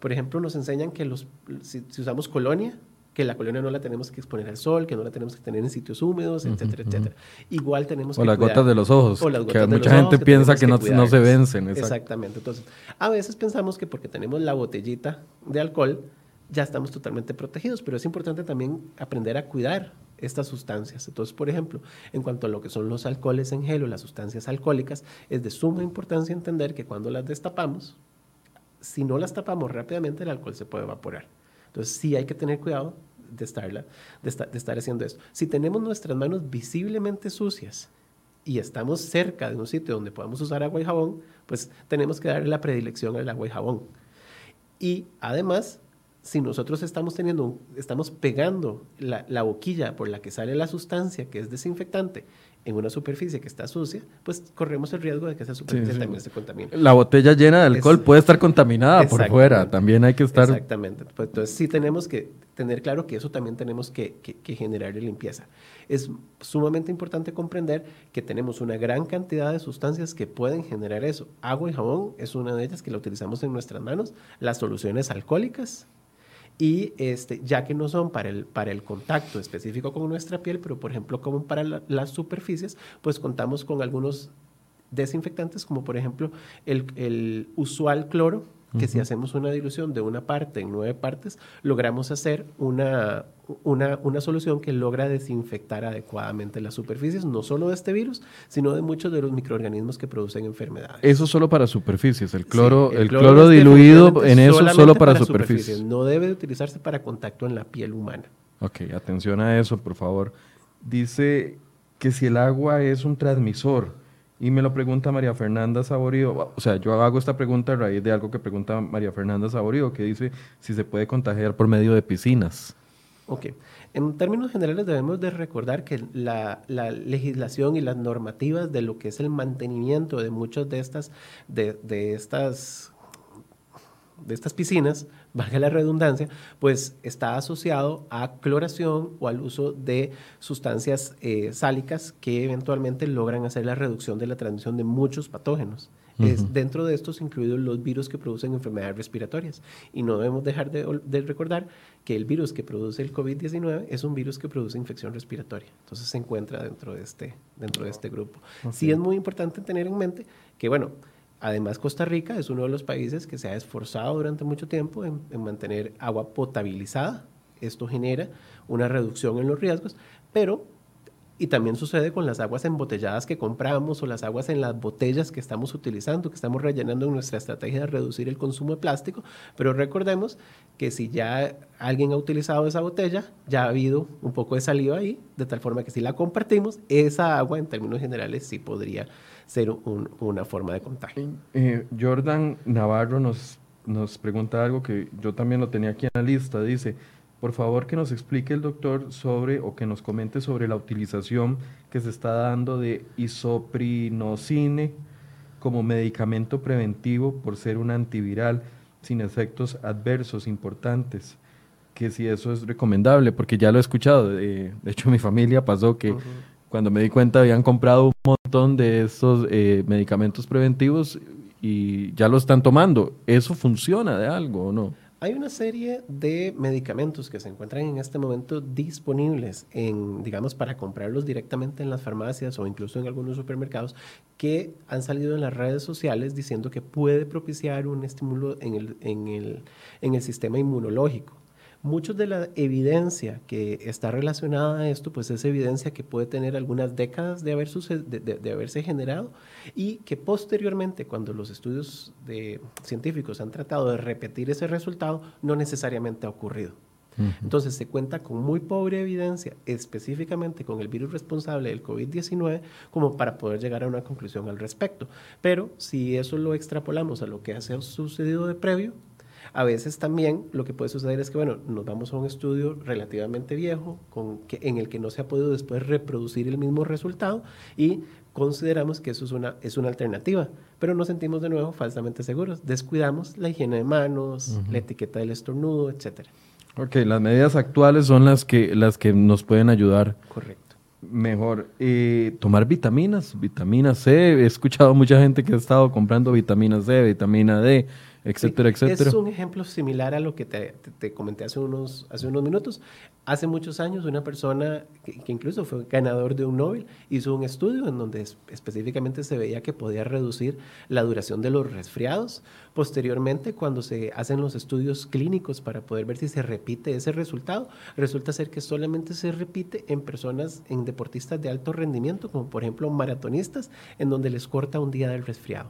Por ejemplo, nos enseñan que los, si, usamos colonia, que la colonia no la tenemos que exponer al sol, que no la tenemos que tener en sitios húmedos, etcétera, etcétera. Igual tenemos o que las gotas de los ojos, o las gotas que mucha gente piensa que, no, no, se vencen. Exactamente. Entonces, a veces pensamos que porque tenemos la botellita de alcohol, ya estamos totalmente protegidos, pero es importante también aprender a cuidar estas sustancias. Entonces, por ejemplo, en cuanto a lo que son los alcoholes en gel o las sustancias alcohólicas, es de suma importancia entender que cuando las destapamos, si no las tapamos rápidamente, el alcohol se puede evaporar. Entonces, sí hay que tener cuidado de, estarla, de, estar haciendo esto. Si tenemos nuestras manos visiblemente sucias y estamos cerca de un sitio donde podamos usar agua y jabón, pues tenemos que darle la predilección al agua y jabón. Y además, si nosotros estamos teniendo, estamos pegando la, boquilla por la que sale la sustancia que es desinfectante en una superficie que está sucia, pues corremos el riesgo de que esa superficie también se contamine. La botella llena de alcohol puede estar contaminada por fuera, también hay que estar... Exactamente, pues, entonces sí tenemos que tener claro que eso también tenemos que, que, que generar limpieza. Es sumamente importante comprender que tenemos una gran cantidad de sustancias que pueden generar eso. Agua y jabón es una de ellas que la utilizamos en nuestras manos, las soluciones alcohólicas, y este, ya que no son para el, para el contacto específico con nuestra piel, pero por ejemplo como para las superficies, pues contamos con algunos desinfectantes como por ejemplo el, el usual cloro, que si hacemos una dilución de una parte en nueve partes, logramos hacer una, una, una, solución que logra desinfectar adecuadamente las superficies, no solo de este virus, sino de muchos de los microorganismos que producen enfermedades. Eso solo para superficies, el cloro, el, cloro, diluido en eso solo para, superficies. No debe utilizarse para contacto en la piel humana. Ok, atención a eso, por favor. Dice que si el agua es un transmisor, y me lo pregunta María Fernanda Saborío, o sea, yo hago esta pregunta a raíz de algo que pregunta María Fernanda Saborío, que dice si se puede contagiar por medio de piscinas. Ok. En términos generales debemos de recordar que la, legislación y las normativas de lo que es el mantenimiento de muchas de estas, de, de estas de estas piscinas, valga la redundancia, pues está asociado a cloración o al uso de sustancias eh, sálicas que eventualmente logran hacer la reducción de la transmisión de muchos patógenos. es, dentro de estos incluidos los virus que producen enfermedades respiratorias. Y no debemos dejar de, recordar que el virus que produce el COVID-19 es un virus que produce infección respiratoria. Entonces se encuentra dentro de este, dentro de este grupo. Sí es muy importante tener en mente que, bueno, Además, Costa Rica es uno de los países que se ha esforzado durante mucho tiempo en, mantener agua potabilizada. Esto genera una reducción en los riesgos, pero y también sucede con las aguas embotelladas que compramos o las aguas en las botellas que estamos utilizando, que estamos rellenando en nuestra estrategia de reducir el consumo de plástico. Pero recordemos que si ya alguien ha utilizado esa botella, ya ha habido un poco de saliva ahí, de tal forma que si la compartimos, esa agua en términos generales sí podría ser una forma de contagio. Eh, Jordan Navarro nos, nos pregunta algo que yo también lo tenía aquí en la lista. Dice, por favor que nos explique el doctor sobre o que nos comente sobre la utilización que se está dando de isoprinosine como medicamento preventivo por ser un antiviral sin efectos adversos importantes que si eso es recomendable, porque ya lo he escuchado. De, hecho, mi familia pasó que cuando me di cuenta habían comprado un de estos eh, medicamentos preventivos y ya lo están tomando. ¿Eso funciona de algo o no? Hay una serie de medicamentos que se encuentran en este momento disponibles en, digamos, para comprarlos directamente en las farmacias o incluso en algunos supermercados que han salido en las redes sociales diciendo que puede propiciar un estímulo en el, en el, en el sistema inmunológico. Muchos de la evidencia que está relacionada a esto, pues es evidencia que puede tener algunas décadas de, haber de, haberse generado y que posteriormente, cuando los estudios de, científicos han tratado de repetir ese resultado, no necesariamente ha ocurrido. Entonces se cuenta con muy pobre evidencia, específicamente con el virus responsable del COVID-19, como para poder llegar a una conclusión al respecto. Pero si eso lo extrapolamos a lo que ha sucedido de previo, a veces también lo que puede suceder es que, bueno, nos vamos a un estudio relativamente viejo con que, en el que no se ha podido después reproducir el mismo resultado y consideramos que eso es una, es una alternativa, pero nos sentimos de nuevo falsamente seguros. Descuidamos la higiene de manos, la etiqueta del estornudo, etcétera. Ok, las medidas actuales son las que, las que nos pueden ayudar. Correcto. Mejor. Eh, tomar vitaminas, vitamina C. He escuchado mucha gente que ha estado comprando vitamina C, vitamina D etcétera, etcétera. Es un ejemplo similar a lo que te, comenté hace unos, hace unos minutos. Hace muchos años una persona que, incluso fue ganador de un Nobel hizo un estudio en donde específicamente se veía que podía reducir la duración de los resfriados. Posteriormente, cuando se hacen los estudios clínicos para poder ver si se repite ese resultado, resulta ser que solamente se repite en personas, en deportistas de alto rendimiento, como por ejemplo maratonistas, en donde les corta un día del resfriado.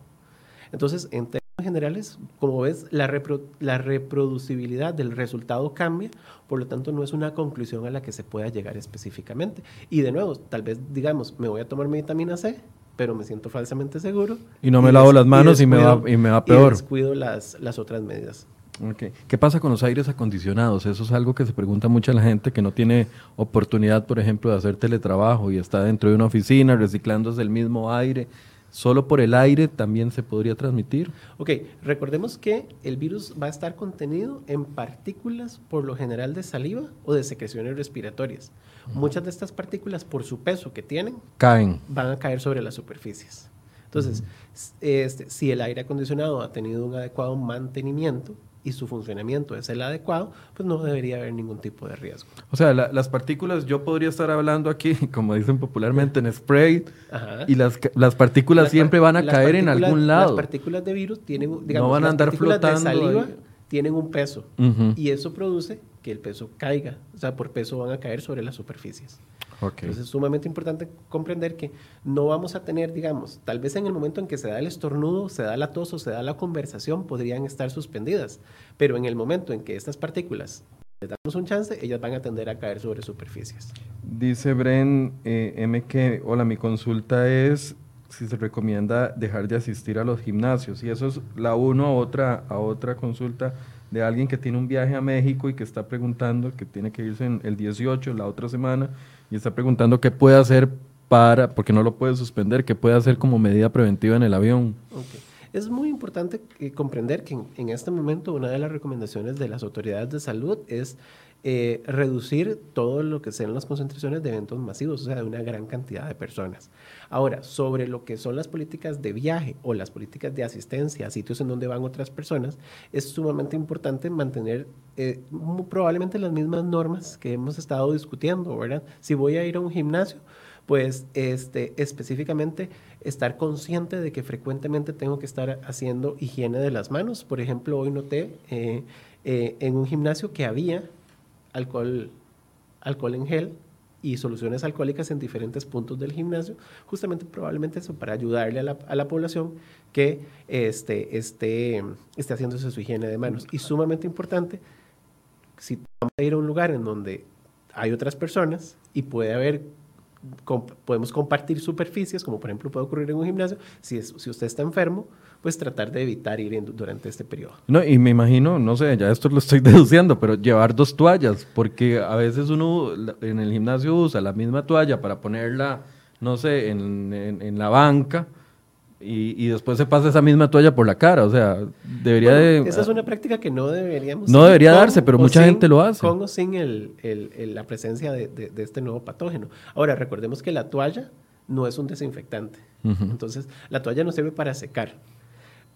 Entonces, en generales, como ves, la, la reproducibilidad del resultado cambia, por lo tanto no es una conclusión a la que se pueda llegar específicamente. Y de nuevo, tal vez digamos, me voy a tomar mi vitamina C, pero me siento falsamente seguro. Y no me lavo las manos y, me va, y me va peor. Y descuido las, las otras medidas. Okay. ¿Qué pasa con los aires acondicionados? Eso es algo que se pregunta mucha la gente que no tiene oportunidad, por ejemplo, de hacer teletrabajo y está dentro de una oficina reciclándose el mismo aire solo por el aire también se podría transmitir. Ok, recordemos que el virus va a estar contenido en partículas por lo general de saliva o de secreciones respiratorias. Muchas de estas partículas, por su peso que tienen, caen. Van a caer sobre las superficies. Entonces, este, si el aire acondicionado ha tenido un adecuado mantenimiento, y su funcionamiento es el adecuado, pues no debería haber ningún tipo de riesgo. O sea, las partículas, yo podría estar hablando aquí, como dicen popularmente, en spray, y las, las partículas siempre van a caer en algún lado. Las partículas de virus tienen, digamos, no van a andar flotando. De saliva tienen un peso, y eso produce que el peso caiga. O sea, por peso van a caer sobre las superficies. Entonces es sumamente importante comprender que no vamos a tener, digamos, tal vez en el momento en que se da el estornudo, se da la tos o se da la conversación, podrían estar suspendidas, pero en el momento en que estas partículas les damos un chance, ellas van a tender a caer sobre superficies. Dice Bren eh, M que, hola, mi consulta es si se recomienda dejar de asistir a los gimnasios. Y eso es la uno a otra, a otra consulta de alguien que tiene un viaje a México y que está preguntando, que tiene que irse en el 18, la otra semana, y está preguntando qué puede hacer para, porque no lo puede suspender, qué puede hacer como medida preventiva en el avión. Es muy importante comprender que en, este momento una de las recomendaciones de las autoridades de salud es eh, reducir todo lo que sean las concentraciones de eventos masivos, o sea, de una gran cantidad de personas. Ahora, sobre lo que son las políticas de viaje o las políticas de asistencia a sitios en donde van otras personas, es sumamente importante mantener eh, probablemente las mismas normas que hemos estado discutiendo, ¿verdad? Si voy a ir a un gimnasio, pues este, específicamente estar consciente de que frecuentemente tengo que estar haciendo higiene de las manos. Por ejemplo, hoy noté eh, eh, en un gimnasio que había alcohol, alcohol en gel y soluciones alcohólicas en diferentes puntos del gimnasio, justamente probablemente eso para ayudarle a la, a la población que este, esté, esté haciéndose su higiene de manos. Y sumamente importante, si vamos a ir a un lugar en donde hay otras personas y puede haber podemos compartir superficies, como por ejemplo puede ocurrir en un gimnasio, si, si usted está enfermo, pues tratar de evitar ir durante este periodo. No, y me imagino, no sé, ya esto lo estoy deduciendo, pero llevar dos toallas, porque a veces uno en el gimnasio usa la misma toalla para ponerla, no sé, en, en la banca, y, después se pasa esa misma toalla por la cara. O sea, debería de... Esa es una práctica que no deberíamos... No debería darse, pero mucha gente lo hace. Con o sin el, el, la presencia de, de, este nuevo patógeno. Ahora, recordemos que la toalla no es un desinfectante. Entonces, la toalla no sirve para secar.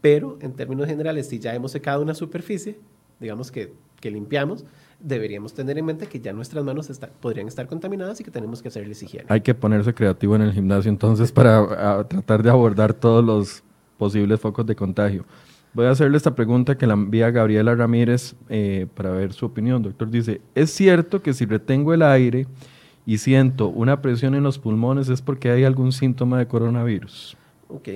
Pero, en términos generales, si ya hemos secado una superficie, digamos que, que limpiamos, deberíamos tener en mente que ya nuestras manos podrían estar contaminadas y que tenemos que hacerles higiene. Hay que ponerse creativo en el gimnasio entonces para tratar de abordar todos los posibles focos de contagio. Voy a hacerle esta pregunta que la envía Gabriela Ramírez eh, para ver su opinión. Doctor dice, ¿es cierto que si retengo el aire y siento una presión en los pulmones es porque hay algún síntoma de coronavirus? Ok.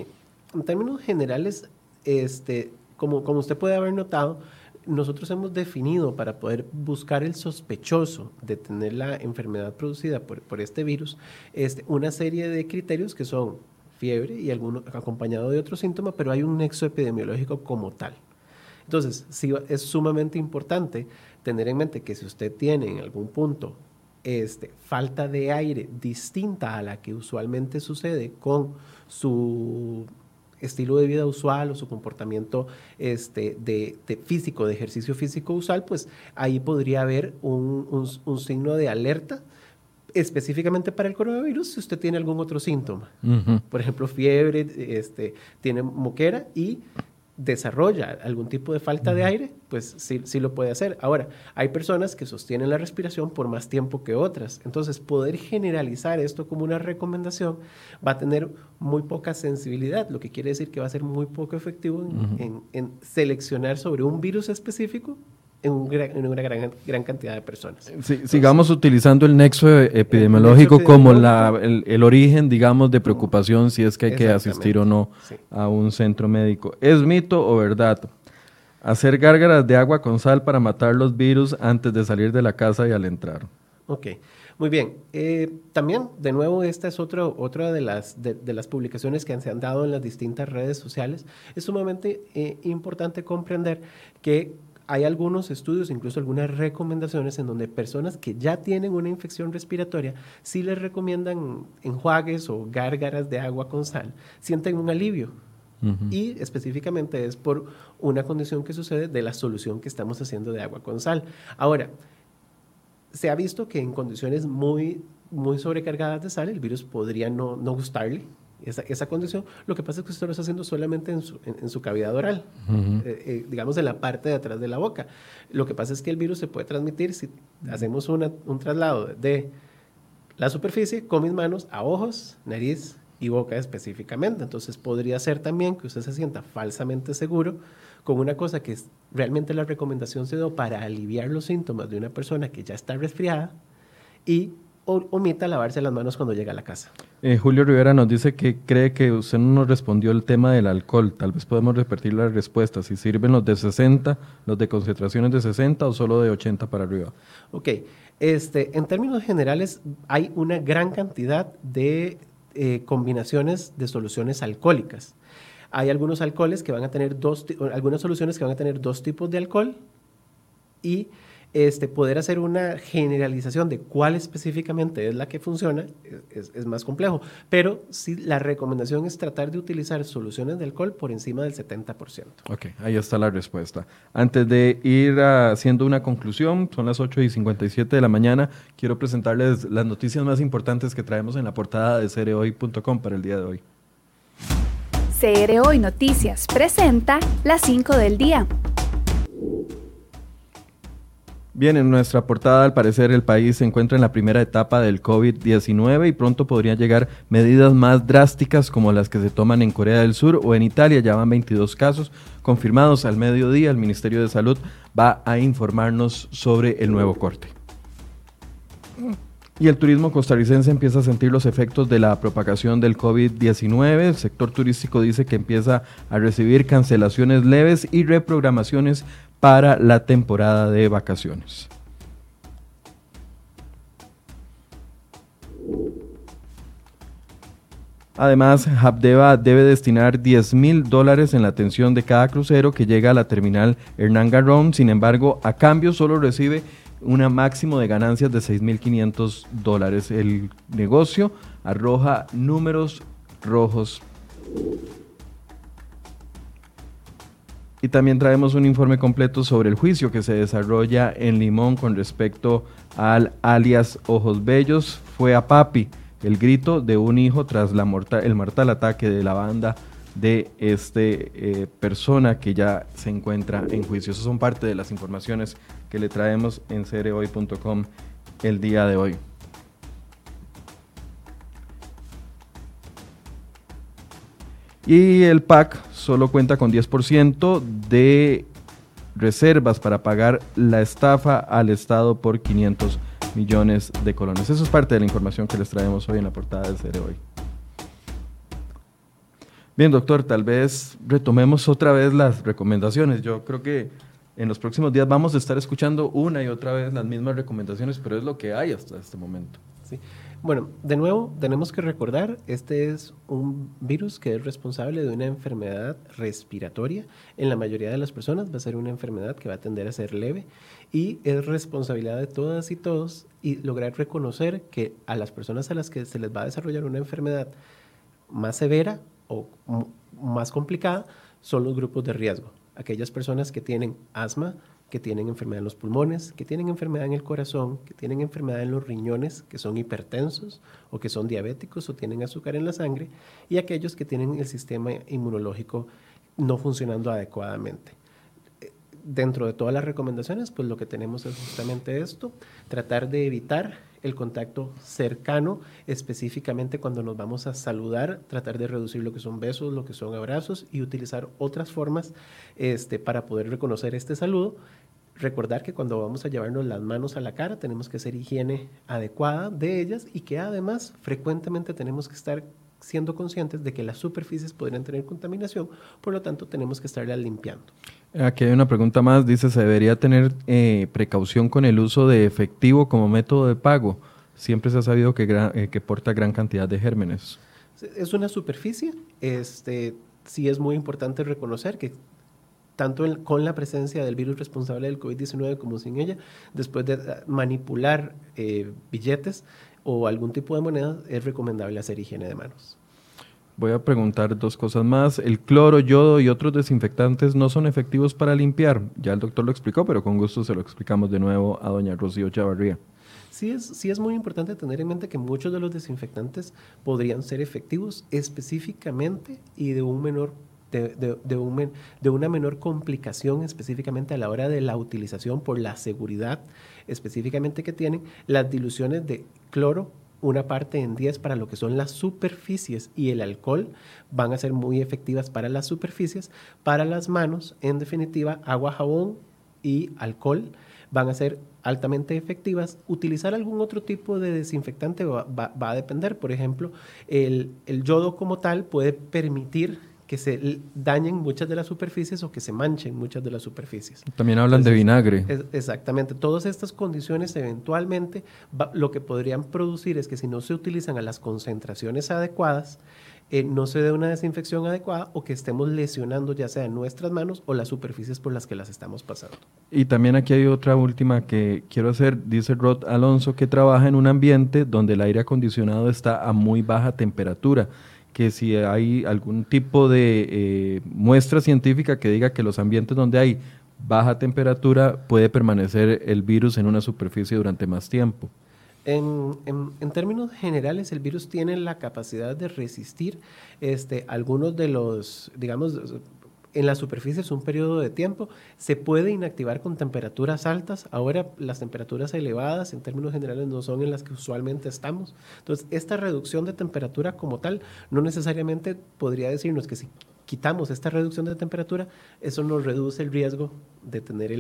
En términos generales, este, como, como usted puede haber notado, nosotros hemos definido para poder buscar el sospechoso de tener la enfermedad producida por, por este virus este, una serie de criterios que son fiebre y alguno acompañado de otro síntoma, pero hay un nexo epidemiológico como tal. Entonces, sí es sumamente importante tener en mente que si usted tiene en algún punto este, falta de aire distinta a la que usualmente sucede con su estilo de vida usual o su comportamiento este, de, físico, de ejercicio físico usual, pues ahí podría haber un, un, signo de alerta específicamente para el coronavirus si usted tiene algún otro síntoma. Por ejemplo, fiebre, este, tiene moquera y desarrolla algún tipo de falta de aire, pues sí, sí lo puede hacer. Ahora, hay personas que sostienen la respiración por más tiempo que otras. Entonces, poder generalizar esto como una recomendación va a tener muy poca sensibilidad, lo que quiere decir que va a ser muy poco efectivo en seleccionar sobre un virus específico en, una gran, gran, cantidad de personas. sigamos utilizando el nexo epidemiológico como la, el, origen, digamos, de preocupación si es que hay que asistir o no a un centro médico. ¿Es mito o verdad? Hacer gárgaras de agua con sal para matar los virus antes de salir de la casa y al entrar. Ok, muy bien. Eh, también, de nuevo, esta es otro, otra de las, de, las publicaciones que se han dado en las distintas redes sociales. Es sumamente eh, importante comprender que hay algunos estudios, incluso algunas recomendaciones en donde personas que ya tienen una infección respiratoria, sí les recomiendan enjuagues o gárgaras de agua con sal, sienten un alivio. Y específicamente es por una condición que sucede de la solución que estamos haciendo de agua con sal. Ahora, se ha visto que en condiciones muy, muy sobrecargadas de sal, el virus podría no, no gustarle, esa, esa, condición. Lo que pasa es que usted lo está haciendo solamente en su, en, su cavidad oral, eh, eh, digamos en la parte de atrás de la boca. Lo que pasa es que el virus se puede transmitir si hacemos una, un traslado de la superficie con mis manos a ojos, nariz y boca específicamente. Entonces podría ser también que usted se sienta falsamente seguro con una cosa que es, realmente la recomendación se dio para aliviar los síntomas de una persona que ya está resfriada y omita lavarse las manos cuando llega a la casa. Eh, Julio Rivera nos dice que cree que usted no nos respondió el tema del alcohol. Tal vez podemos repetir la respuesta. Si sirven los de 60, los de concentraciones de 60 o solo de 80 para arriba. Ok. Este, en términos generales, hay una gran cantidad de eh, combinaciones de soluciones alcohólicas. Hay algunos alcoholes que van a tener dos, algunas soluciones que van a tener dos tipos de alcohol y este, poder hacer una generalización de cuál específicamente es la que funciona es, más complejo. Pero sí, la recomendación es tratar de utilizar soluciones de alcohol por encima del 70%. Ok, ahí está la respuesta. Antes de ir haciendo una conclusión, son las 8 y 57 de la mañana, quiero presentarles las noticias más importantes que traemos en la portada de cereoy.com para el día de hoy. CR Hoy Noticias presenta las 5 del día. Bien, en nuestra portada, al parecer, el país se encuentra en la primera etapa del COVID-19 y pronto podrían llegar medidas más drásticas como las que se toman en Corea del Sur o en Italia. Ya van 22 casos confirmados al mediodía. El Ministerio de Salud va a informarnos sobre el nuevo corte. Y el turismo costarricense empieza a sentir los efectos de la propagación del COVID-19. El sector turístico dice que empieza a recibir cancelaciones leves y reprogramaciones para la temporada de vacaciones. Además, Habdeba debe destinar 10 mil dólares en la atención de cada crucero que llega a la terminal Hernán Garrón. Sin embargo, a cambio solo recibe un máximo de ganancias de 6.500 dólares. El negocio arroja números rojos Y también traemos un informe completo sobre el juicio que se desarrolla en Limón con respecto al alias Ojos Bellos. Fue a Papi el grito de un hijo tras la el mortal ataque de la banda de este eh, persona que ya se encuentra en juicio. Esas son parte de las informaciones que le traemos en cereoy.com el día de hoy. Y el PAC solo cuenta con 10% de reservas para pagar la estafa al Estado por 500 millones de colones. Eso es parte de la información que les traemos hoy en la portada de Cere Hoy. Bien, doctor, tal vez retomemos otra vez las recomendaciones. Yo creo que en los próximos días vamos a estar escuchando una y otra vez las mismas recomendaciones, pero es lo que hay hasta este momento. Sí. Bueno, de nuevo, tenemos que recordar, este es un virus que es responsable de una enfermedad respiratoria. En la mayoría de las personas va a ser una enfermedad que va a tender a ser leve y es responsabilidad de todas y todos y lograr reconocer que a las personas a las que se les va a desarrollar una enfermedad más severa o más complicada son los grupos de riesgo. Aquellas personas que tienen asma, que tienen enfermedad en los pulmones, que tienen enfermedad en el corazón, que tienen enfermedad en los riñones, que son hipertensos o que son diabéticos o tienen azúcar en la sangre, y aquellos que tienen el sistema inmunológico no funcionando adecuadamente. Dentro de todas las recomendaciones, pues lo que tenemos es justamente esto, tratar de evitar el contacto cercano, específicamente cuando nos vamos a saludar, tratar de reducir lo que son besos, lo que son abrazos y utilizar otras formas este, para poder reconocer este saludo recordar que cuando vamos a llevarnos las manos a la cara tenemos que hacer higiene adecuada de ellas y que además frecuentemente tenemos que estar siendo conscientes de que las superficies podrían tener contaminación, por lo tanto tenemos que estarlas limpiando. Aquí hay una pregunta más, dice, ¿se debería tener eh, precaución con el uso de efectivo como método de pago? Siempre se ha sabido que, eh, que porta gran cantidad de gérmenes. Es una superficie, este, sí es muy importante reconocer que tanto con la presencia del virus responsable del COVID-19 como sin ella, después de ah, manipular eh, billetes o algún tipo de moneda, es recomendable hacer higiene de manos. Voy a preguntar dos cosas más. El cloro, yodo y otros desinfectantes no son efectivos para limpiar. Ya el doctor lo explicó, pero con gusto se lo explicamos de nuevo a doña Rocío Chavarría. Sí es, sí es muy importante tener en mente que muchos de los desinfectantes podrían ser efectivos específicamente y de un menor de, de, un, de, una menor complicación específicamente a la hora de la utilización por la seguridad específicamente que tienen las diluciones de cloro una parte en 10 para lo que son las superficies y el alcohol van a ser muy efectivas para las superficies. Para las manos, en definitiva, agua, jabón y alcohol van a ser altamente efectivas. Utilizar algún otro tipo de desinfectante va, va a depender. Por ejemplo, el, el yodo como tal puede permitir que se dañen muchas de las superficies o que se manchen muchas de las superficies. También hablan de vinagre. exactamente. Todas estas condiciones eventualmente lo que podrían producir es que si no se utilizan a las concentraciones adecuadas, eh, no se dé una desinfección adecuada o que estemos lesionando ya sea nuestras manos o las superficies por las que las estamos pasando. Y también aquí hay otra última que quiero hacer. Dice Rod Alonso que trabaja en un ambiente donde el aire acondicionado está a muy baja temperatura que si hay algún tipo de eh, muestra científica que diga que los ambientes donde hay baja temperatura puede permanecer el virus en una superficie durante más tiempo. En, en, términos generales, el virus tiene la capacidad de resistir este, algunos de los, digamos, en la superficie es un periodo de tiempo, se puede inactivar con temperaturas altas. Ahora las temperaturas elevadas en términos generales no son en las que usualmente estamos. Entonces, esta reducción de temperatura como tal no necesariamente podría decirnos que si quitamos esta reducción de temperatura, eso nos reduce el riesgo de tener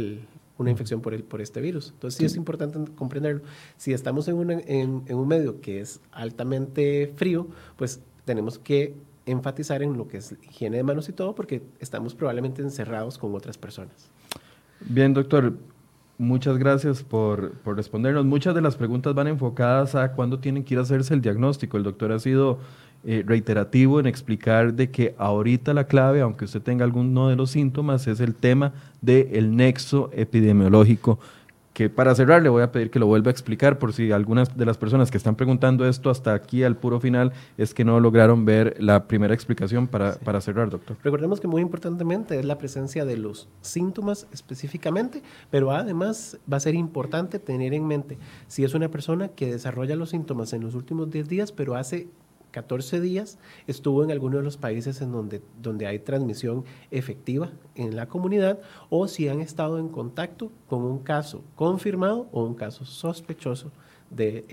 una infección por, el, por este virus. Entonces sí, es importante comprenderlo. Si estamos en, en un medio que es altamente frío, pues tenemos que enfatizar en lo que es higiene de manos y todo, porque estamos probablemente encerrados con otras personas. Bien, doctor, muchas gracias por, por, respondernos. Muchas de las preguntas van enfocadas a cuándo tienen que ir a hacerse el diagnóstico. El doctor ha sido eh, reiterativo en explicar de que ahorita la clave, aunque usted tenga alguno de los síntomas, es el tema del nexo epidemiológico que para cerrar le voy a pedir que lo vuelva a explicar por si algunas de las personas que están preguntando esto hasta aquí al puro final es que no lograron ver la primera explicación para, para cerrar, doctor. Recordemos que muy importantemente es la presencia de los síntomas específicamente, pero además va a ser importante tener en mente si es una persona que desarrolla los síntomas en los últimos 10 días, pero hace 14 días estuvo en alguno de los países en donde, donde hay transmisión efectiva en la comunidad o si han estado en contacto con un caso confirmado o un caso sospechoso de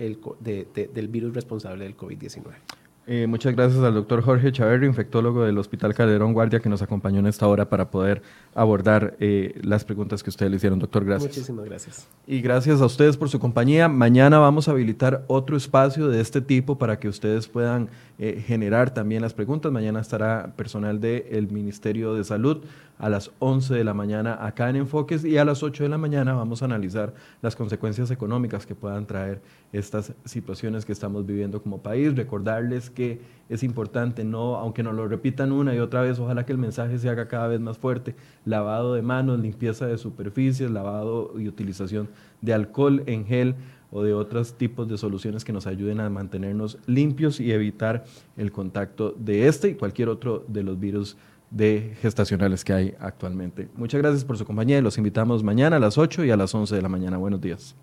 del virus responsable del COVID-19. Eh, muchas gracias al doctor Jorge Chaverri, infectólogo del Hospital Calderón Guardia, que nos acompañó en esta hora para poder abordar eh, las preguntas que ustedes le hicieron. Doctor, gracias. Muchísimas gracias. Y gracias a ustedes por su compañía. Mañana vamos a habilitar otro espacio de este tipo para que ustedes puedan eh, generar también las preguntas. Mañana estará personal del Ministerio de Salud a las 11 de la mañana acá en Enfoques y a las 8 de la mañana vamos a analizar las consecuencias económicas que puedan traer estas situaciones que estamos viviendo como país. Recordarles que es importante, no, aunque nos lo repitan una y otra vez, ojalá que el mensaje se haga cada vez más fuerte. Lavado de manos, limpieza de superficies, lavado y utilización de alcohol en gel o de otros tipos de soluciones que nos ayuden a mantenernos limpios y evitar el contacto de este y cualquier otro de los virus de gestacionales que hay actualmente. Muchas gracias por su compañía y los invitamos mañana a las 8 y a las 11 de la mañana. Buenos días.